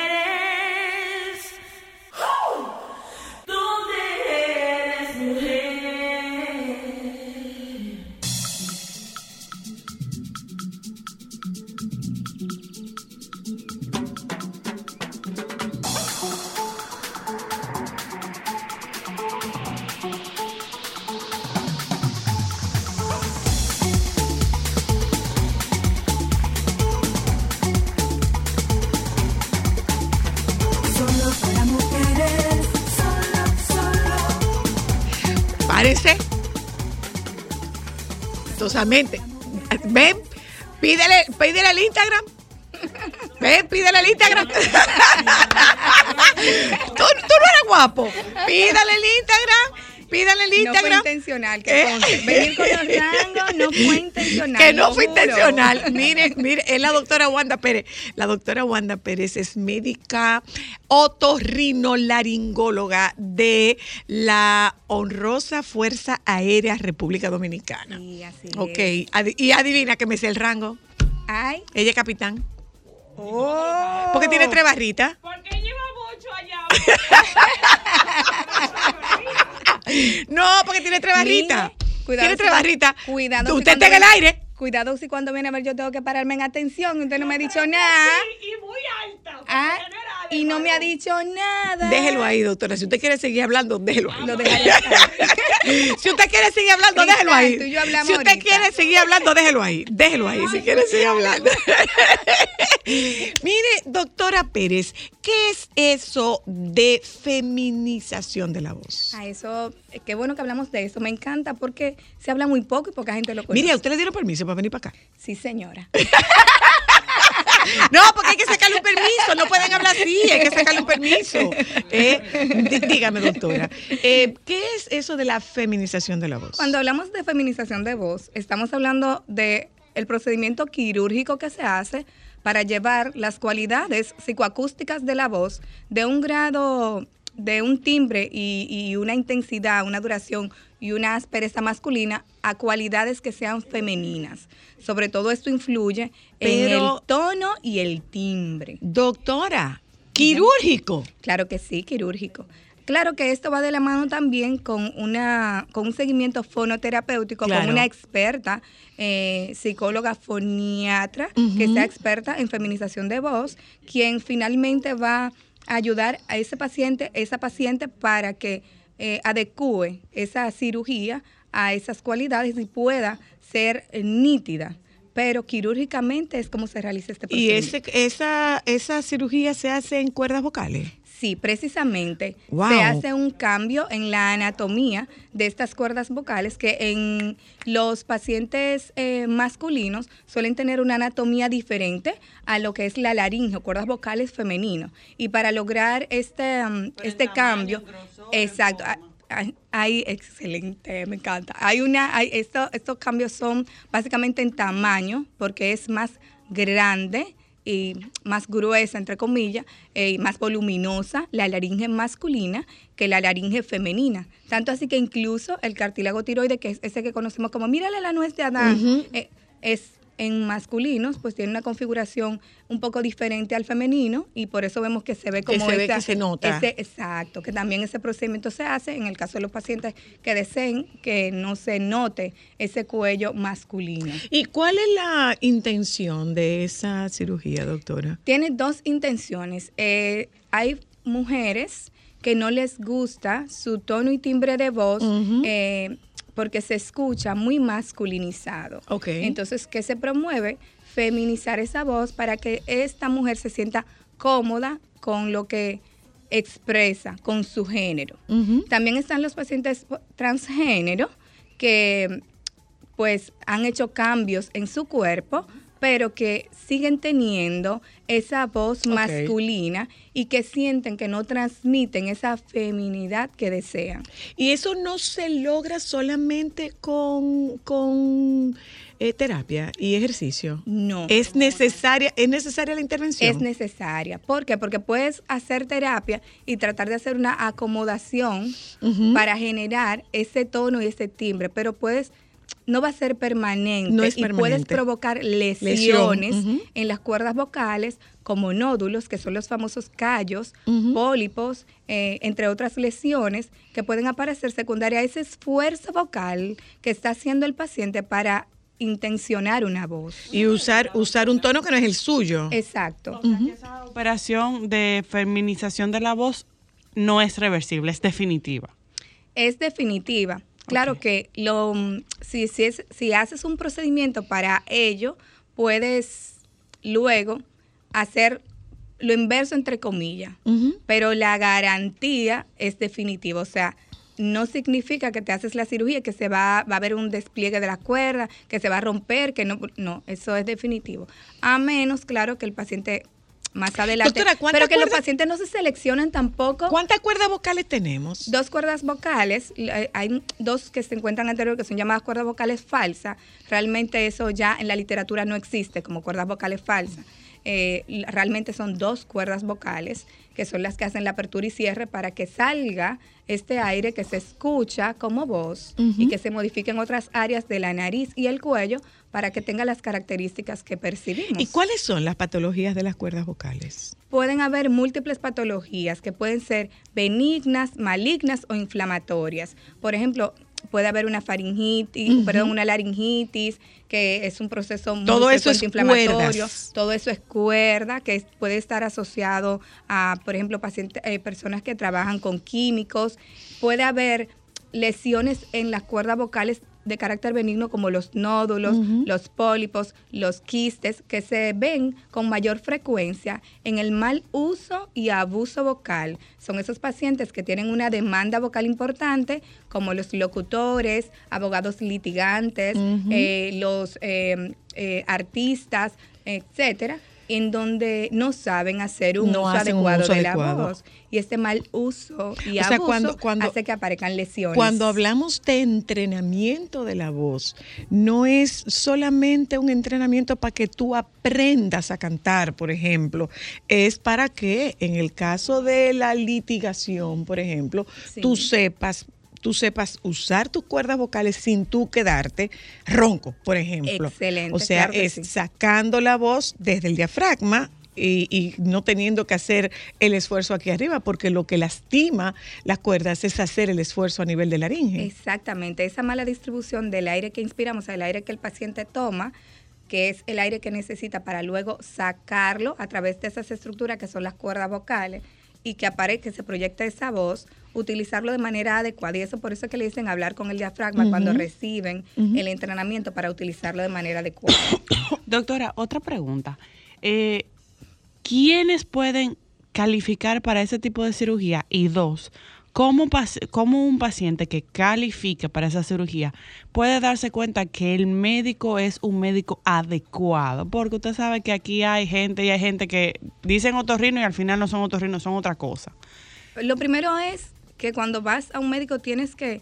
B: Ven, pídele, pídele el Instagram. Ven, pídele el Instagram. tú, tú no eres guapo. Pídale el Instagram. Pídale el
L: No fue
B: Instagram.
L: intencional, que conste. Venir con los rangos no fue intencional.
B: Que no fue
L: juro.
B: intencional. Mire, mire, es la doctora Wanda Pérez. La doctora Wanda Pérez es médica otorrinolaringóloga de la honrosa Fuerza Aérea República Dominicana.
L: Y así
B: Ok,
L: es.
B: adi- y adivina que me sé el rango.
L: Ay,
B: Ella es capitán. Porque tiene tres barritas.
C: Porque lleva.
B: No, porque tiene tres barritas. Tiene tres barritas.
L: Cuidado.
B: Usted está en el aire.
L: Cuidado si cuando viene a ver yo tengo que pararme en atención. Usted no me ha dicho nada.
C: Y muy alta.
L: Ah, y no me ha dicho nada.
B: Déjelo ahí, doctora. Si usted quiere seguir hablando, déjelo ahí.
L: Lo.
B: Si usted quiere seguir hablando, déjelo ahí.
L: Exacto, yo hablamos
B: Si usted
L: ahorita.
B: quiere seguir hablando, déjelo ahí. Déjelo ahí, si quiere seguir hablando. Mire, doctora Pérez, ¿qué es eso de feminización de la voz?
L: A eso, eh, qué bueno que hablamos de eso. Me encanta porque se habla muy poco y poca gente lo conoce.
B: Mire, ¿a usted le dieron permiso para venir para acá?
L: Sí, señora.
B: No, porque hay que sacarle un permiso, no pueden hablar así, hay que sacarle un permiso. Eh, dí- dígame, doctora, eh, ¿qué es eso de la feminización de la voz?
L: Cuando hablamos de feminización de voz, estamos hablando de el procedimiento quirúrgico que se hace para llevar las cualidades psicoacústicas de la voz de un grado, de un timbre y, y una intensidad, una duración y una aspereza masculina a cualidades que sean femeninas. Sobre todo esto influye en el tono y el timbre.
B: Doctora, quirúrgico.
L: Claro que sí, quirúrgico. Claro que esto va de la mano también con una con un seguimiento fonoterapéutico
B: Claro.
L: con una experta eh, psicóloga foniatra que sea experta en feminización de voz, quien finalmente va a ayudar a ese paciente, esa paciente para que eh, adecue esa cirugía a esas cualidades y pueda ser eh, nítida. Pero quirúrgicamente es como se realiza este
B: ¿Y
L: procedimiento.
B: ese, esa, esa cirugía se hace en cuerdas vocales?
L: Sí, precisamente.
B: Wow.
L: Se hace un cambio en la anatomía de estas cuerdas vocales que en los pacientes eh, masculinos suelen tener una anatomía diferente a lo que es la laringe o cuerdas vocales femeninos. Y para lograr este, um, este cambio, exacto. ah, ah, Hay, excelente, me encanta. Hay una, hay, esto- estos cambios son básicamente en tamaño, porque es más grande y más gruesa, entre comillas, eh, y más voluminosa la laringe masculina que la laringe femenina. Tanto así que incluso el cartílago tiroide, que es ese que conocemos como, mírale la nuez de Adán, eh, es en masculinos, pues tiene una configuración un poco diferente al femenino y por eso vemos que se ve
B: Que
L: como
B: se ve que se nota.
L: ese- exacto, que también ese procedimiento se hace en el caso de los pacientes que deseen que no se note ese cuello masculino.
B: ¿Y cuál es la intención de esa cirugía, doctora?
L: Tiene dos intenciones. Eh, hay mujeres que no les gusta su tono y timbre de voz eh, porque se escucha muy masculinizado.
B: Ok.
L: Entonces, ¿qué se promueve? Feminizar esa voz para que esta mujer se sienta cómoda con lo que expresa, con su género. También están los pacientes transgénero que pues han hecho cambios en su cuerpo, pero que siguen teniendo esa voz masculina y que sienten que no transmiten esa feminidad que desean.
B: Y eso no se logra solamente con, con eh, terapia y ejercicio.
L: No.
B: Es necesaria, es necesaria la intervención.
L: Es necesaria. ¿Por qué? Porque puedes hacer terapia y tratar de hacer una acomodación para generar ese tono y ese timbre, pero puedes no va a ser permanente
B: No es
L: y puedes provocar
B: Lesión,
L: lesiones en las cuerdas vocales como nódulos, que son los famosos callos, pólipos, eh, entre otras lesiones que pueden aparecer secundaria a ese esfuerzo vocal que está haciendo el paciente para intencionar una voz.
B: Y usar, usar un tono que no es el suyo.
L: Exacto.
A: La operación de feminización de la voz no es reversible, es definitiva.
L: es definitiva. Claro que lo, mm, si, si, es- si haces un procedimiento para ello, puedes luego hacer lo inverso entre comillas, pero la garantía es definitiva. O sea, no significa que te haces la cirugía, que se va, va a haber un despliegue de la cuerda, que se va a romper, que no, no, eso es definitivo. A menos, claro, que el paciente más adelante.
B: Doctora, ¿cuántas
L: pero que los pacientes no se seleccionan tampoco.
B: ¿Cuántas cuerdas vocales tenemos?
L: Dos cuerdas vocales, eh, hay dos que se encuentran anterior que son llamadas cuerdas vocales falsas. Realmente eso ya en la literatura no existe como cuerdas vocales falsas. Eh, realmente son dos cuerdas vocales que son las que hacen la apertura y cierre para que salga este aire que se escucha como voz y que se modifique en otras áreas de la nariz y el cuello para que tenga las características que percibimos.
B: ¿Y cuáles son las patologías de las cuerdas vocales?
L: Pueden haber múltiples patologías que pueden ser benignas, malignas o inflamatorias. Por ejemplo, puede haber una faringitis, perdón, una laringitis, que es un proceso muy
B: Todo eso es
L: inflamatorio. Todo eso es cuerda, que puede estar asociado a, por ejemplo, pacientes, eh, personas que trabajan con químicos. Puede haber lesiones en las cuerdas vocales de carácter benigno como los nódulos, los pólipos, los quistes, que se ven con mayor frecuencia en el mal uso y abuso vocal. Son esos pacientes que tienen una demanda vocal importante, como los locutores, abogados litigantes, eh, los eh, eh, artistas, etcétera, en donde no saben hacer un
B: No
L: uso
B: un
L: adecuado
B: uso
L: de
B: adecuado.
L: la voz. Y este mal uso y
B: O sea,
L: abuso
B: cuando- cuando-
L: hace que aparezcan lesiones.
B: Cuando hablamos de entrenamiento de la voz, no es solamente un entrenamiento para que tú aprendas a cantar, por ejemplo, es para que en el caso de la litigación, por ejemplo,
L: Sí.
B: tú sepas tú sepas usar tus cuerdas vocales sin tú quedarte ronco, por ejemplo.
L: Excelente,
B: O sea,
L: claro
B: es
L: sí.
B: sacando la voz desde el diafragma y, y no teniendo que hacer el esfuerzo aquí arriba, porque lo que lastima las cuerdas es hacer el esfuerzo a nivel de laringe.
L: Exactamente, esa mala distribución del aire que inspiramos, o sea, el aire que el paciente toma, que es el aire que necesita para luego sacarlo a través de esas estructuras que son las cuerdas vocales y que aparezca, que se proyecte esa voz, utilizarlo de manera adecuada. Y eso por eso es que le dicen hablar con el diafragma cuando reciben el entrenamiento para utilizarlo de manera adecuada.
A: Doctora, otra pregunta. Eh, ¿Quiénes pueden calificar para ese tipo de cirugía? Y dos, ¿cómo, un paciente que califique para esa cirugía puede darse cuenta que el médico es un médico adecuado? Porque usted sabe que aquí hay gente y hay gente que dicen otorrino y al final no son otorrinos, son otra cosa.
L: Lo primero es que cuando vas a un médico tienes que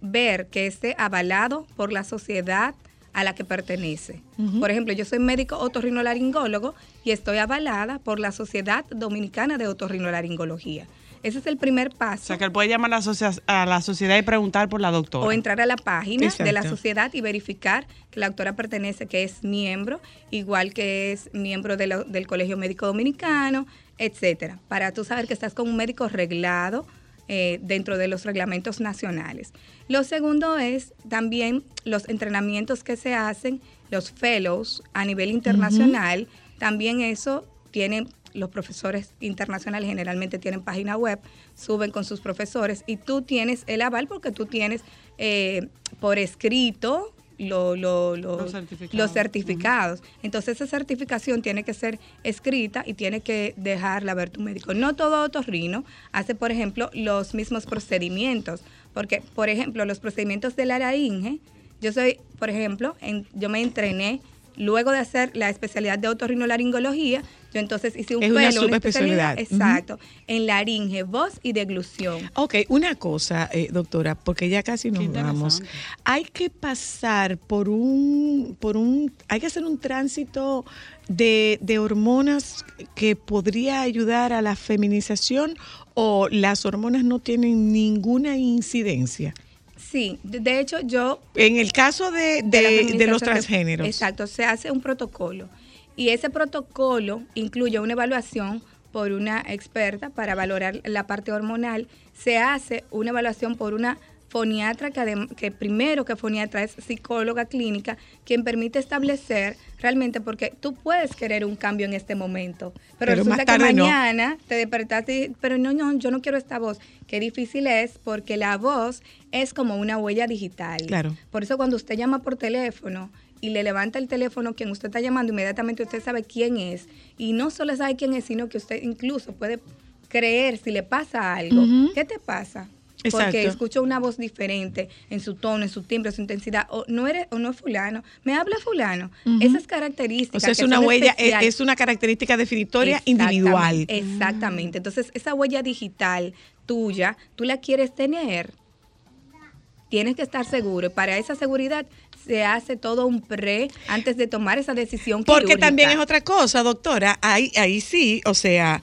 L: ver que esté avalado por la sociedad a la que pertenece. Por ejemplo, yo soy médico otorrinolaringólogo y estoy avalada por la Sociedad Dominicana de Otorrinolaringología. Ese es el primer
A: O
L: paso.
A: sea, que él puede llamar a la, a la sociedad y preguntar por la doctora.
L: O entrar a la página de la sociedad y verificar que la doctora pertenece, que es miembro, igual que es miembro de lo- del Colegio Médico Dominicano, etcétera, para tú saber que estás con un médico reglado eh, dentro de los reglamentos nacionales. Lo segundo es también los entrenamientos que se hacen, los fellows a nivel internacional, también eso tiene los profesores internacionales generalmente tienen página web, suben con sus profesores y tú tienes el aval porque tú tienes eh, por escrito lo- lo- lo-
A: Los certificados.
L: los certificados. Entonces esa certificación tiene que ser escrita y tiene que dejarla ver tu médico. No todo otorrino hace, por ejemplo, los mismos procedimientos, porque, por ejemplo, los procedimientos de la laringe, yo soy, por ejemplo, en- yo me entrené luego de hacer la especialidad de otorrinolaringología, yo entonces hice un
B: Es una
L: fellow,
B: subespecialidad.
L: exacto, en laringe, voz y deglución.
B: Ok, una cosa, eh, doctora, porque ya casi nos vamos. Hay que pasar por un, por un, hay que hacer un tránsito de, de hormonas que podría ayudar a la feminización o las hormonas no tienen ninguna incidencia.
L: Sí, de, hecho yo...
B: En el caso de, de- de los transgéneros.
L: Exacto, se hace un protocolo y ese protocolo incluye una evaluación por una experta para valorar la parte hormonal. Se hace una evaluación por una foniatra que, adem- que primero que foniatra es psicóloga clínica, quien permite establecer realmente porque tú puedes querer un cambio en este momento, pero, resulta que
B: no.
L: mañana te despertaste, y, pero no, no, yo no quiero esta voz. Qué difícil es porque la voz es como una huella digital.
B: Claro.
L: Por eso cuando usted llama por teléfono y le levanta el teléfono quien usted está llamando, inmediatamente usted sabe quién es. Y no solo sabe quién es, sino que usted incluso puede creer si le pasa algo.
B: Ujú.
L: ¿Qué te pasa?
B: Exacto.
L: Porque escucho una voz diferente en su tono, en su timbre, en su intensidad. O no eres, o no es fulano. Me habla fulano. Esas características.
B: O sea, es
L: que
B: una huella, es,
L: especiales.
B: es una característica definitoria
L: Exactamente,
B: individual.
L: Exactamente. Entonces, esa huella digital tuya, tú la quieres tener. Tienes que estar seguro. Y para esa seguridad se hace todo un pre antes de tomar esa decisión
B: Porque
L: quirúrgica.
B: también es otra cosa, doctora. Ahí, ahí sí, o sea,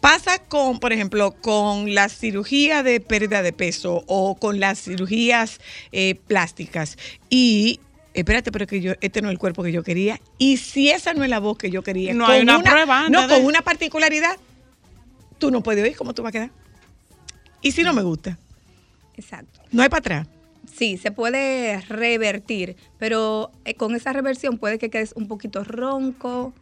B: pasa con, por ejemplo, con la cirugía de pérdida de peso o con las cirugías eh, plásticas. Y, espérate, pero que yo, este no es el cuerpo que yo quería. Y si esa no es la voz que yo quería,
A: No hay una prueba
B: No,
A: de-
B: con una particularidad, tú no puedes oír cómo tú vas a quedar. Y si no me gusta,
L: Exacto.
B: no hay para atrás.
L: Sí, se puede revertir, pero eh, con esa reversión puede que quedes un poquito ronco,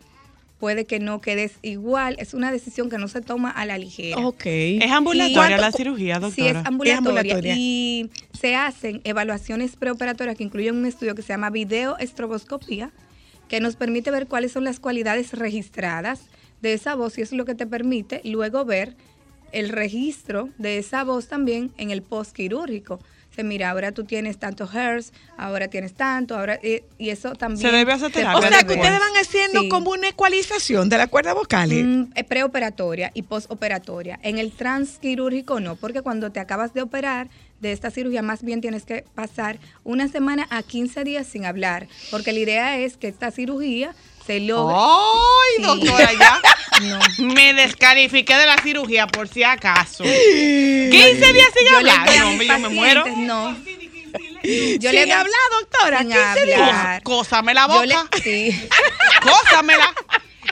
L: puede que no quedes igual. Es una decisión que no se toma a la ligera.
B: Ok.
A: ¿Es ambulatoria
L: Y-
A: la cirugía, doctora?
L: Sí, es ambulatoria,
B: ambulatoria.
L: Y se hacen evaluaciones preoperatorias que incluyen un estudio que se llama videoestroboscopía, que nos permite ver cuáles son las cualidades registradas de esa voz y eso es lo que te permite luego ver el registro de esa voz también en el postquirúrgico. Se mira, ahora tú tienes tantos hertz, ahora tienes tanto, ahora y, y eso también.
A: Se debe hacer terapia
B: O sea, que ustedes van haciendo
L: Sí.
B: como una ecualización de las cuerdas vocales.
L: Mm, eh, preoperatoria y postoperatoria. En el transquirúrgico no, porque cuando te acabas de operar de esta cirugía, más bien tienes que pasar una semana a 15 días sin hablar, porque la idea es que esta cirugía se.
A: ¡Ay,
L: Sí.
A: doctora, ya!
L: No.
A: Me descalifiqué de la cirugía por si acaso. 15 días sin
L: Yo
A: hablar. No, hombre, yo me muero.
L: No. Yo le
B: hablar, doctora,
L: Sin
B: 15 días.
L: hablar.
A: Cósame la
L: Yo le-
A: boca.
L: sí.
A: Cósamela.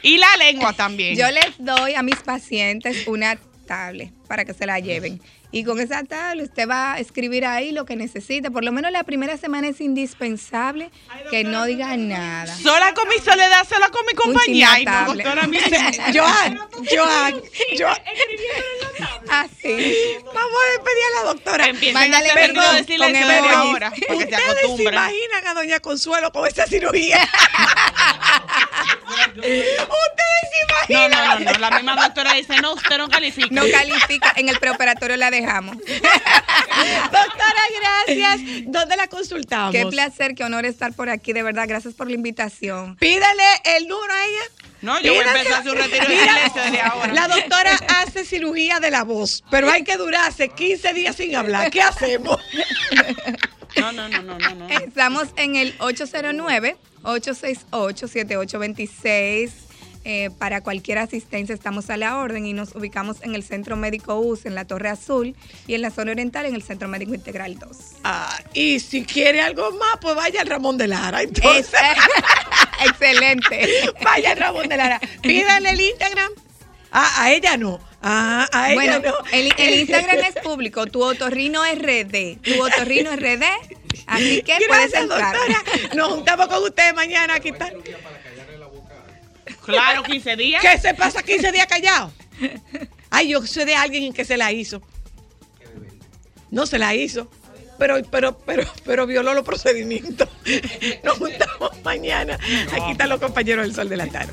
A: Y la lengua también.
L: Yo les doy a mis pacientes una tablet para que se la lleven. Y con esa tablet usted va a escribir ahí lo que necesite. Por lo menos la primera semana es indispensable que no diga nada.
A: Sola con mi soledad, sola con mi compañía. Ay, no, doctora, mi
B: Joan, Joan, Joan.
L: Así.
B: Vamos a despedir a la doctora.
L: Mándale perdón, con emojis.
A: ahora. Para que se
B: Ustedes se
A: acostumbren.
B: imaginan a doña Consuelo con esa cirugía. Ustedes se
A: No,
B: imaginan.
A: no, no, no. La misma doctora dice, no, usted no califica.
L: No califica. En el preoperatorio la dejamos.
B: Doctora, gracias. ¿Dónde la consultamos?
L: Qué placer, qué honor estar por aquí. De verdad, gracias por la invitación.
B: Pídale el número a ella.
A: No, yo voy a empezar su retiro de
B: Mira,
A: silencio desde ahora.
B: La doctora hace cirugía de la voz, pero hay que durarse 15 días sin hablar. ¿Qué hacemos?
A: No, no, no, no, no. no.
L: Estamos en el 809-868-7826. Eh, para cualquier asistencia estamos a la orden y nos ubicamos en el Centro Médico US, en la Torre Azul y en la zona oriental en el Centro Médico Integral 2.
B: Ah, y si quiere algo más, pues vaya al Ramón de Lara. Entonces,
L: Es- Excelente.
B: vaya al Ramón de Lara. Pídale el Instagram. Ah, a ella no. Ah, a ella
L: Bueno,
B: no.
L: el, el Instagram es público, tu otorrino RD, tu otorrino RD, así que puedes
B: Gracias,
L: entrar.
B: doctora. Nos juntamos con ustedes mañana. Aquí está.
A: Claro, 15 días.
B: ¿Qué se pasa 15 días callado? Ay, yo sé de alguien que se la hizo. No se la hizo. Pero, pero, pero, pero violó los procedimientos. Nos juntamos mañana. Aquí están los compañeros del Sol de la Tarde.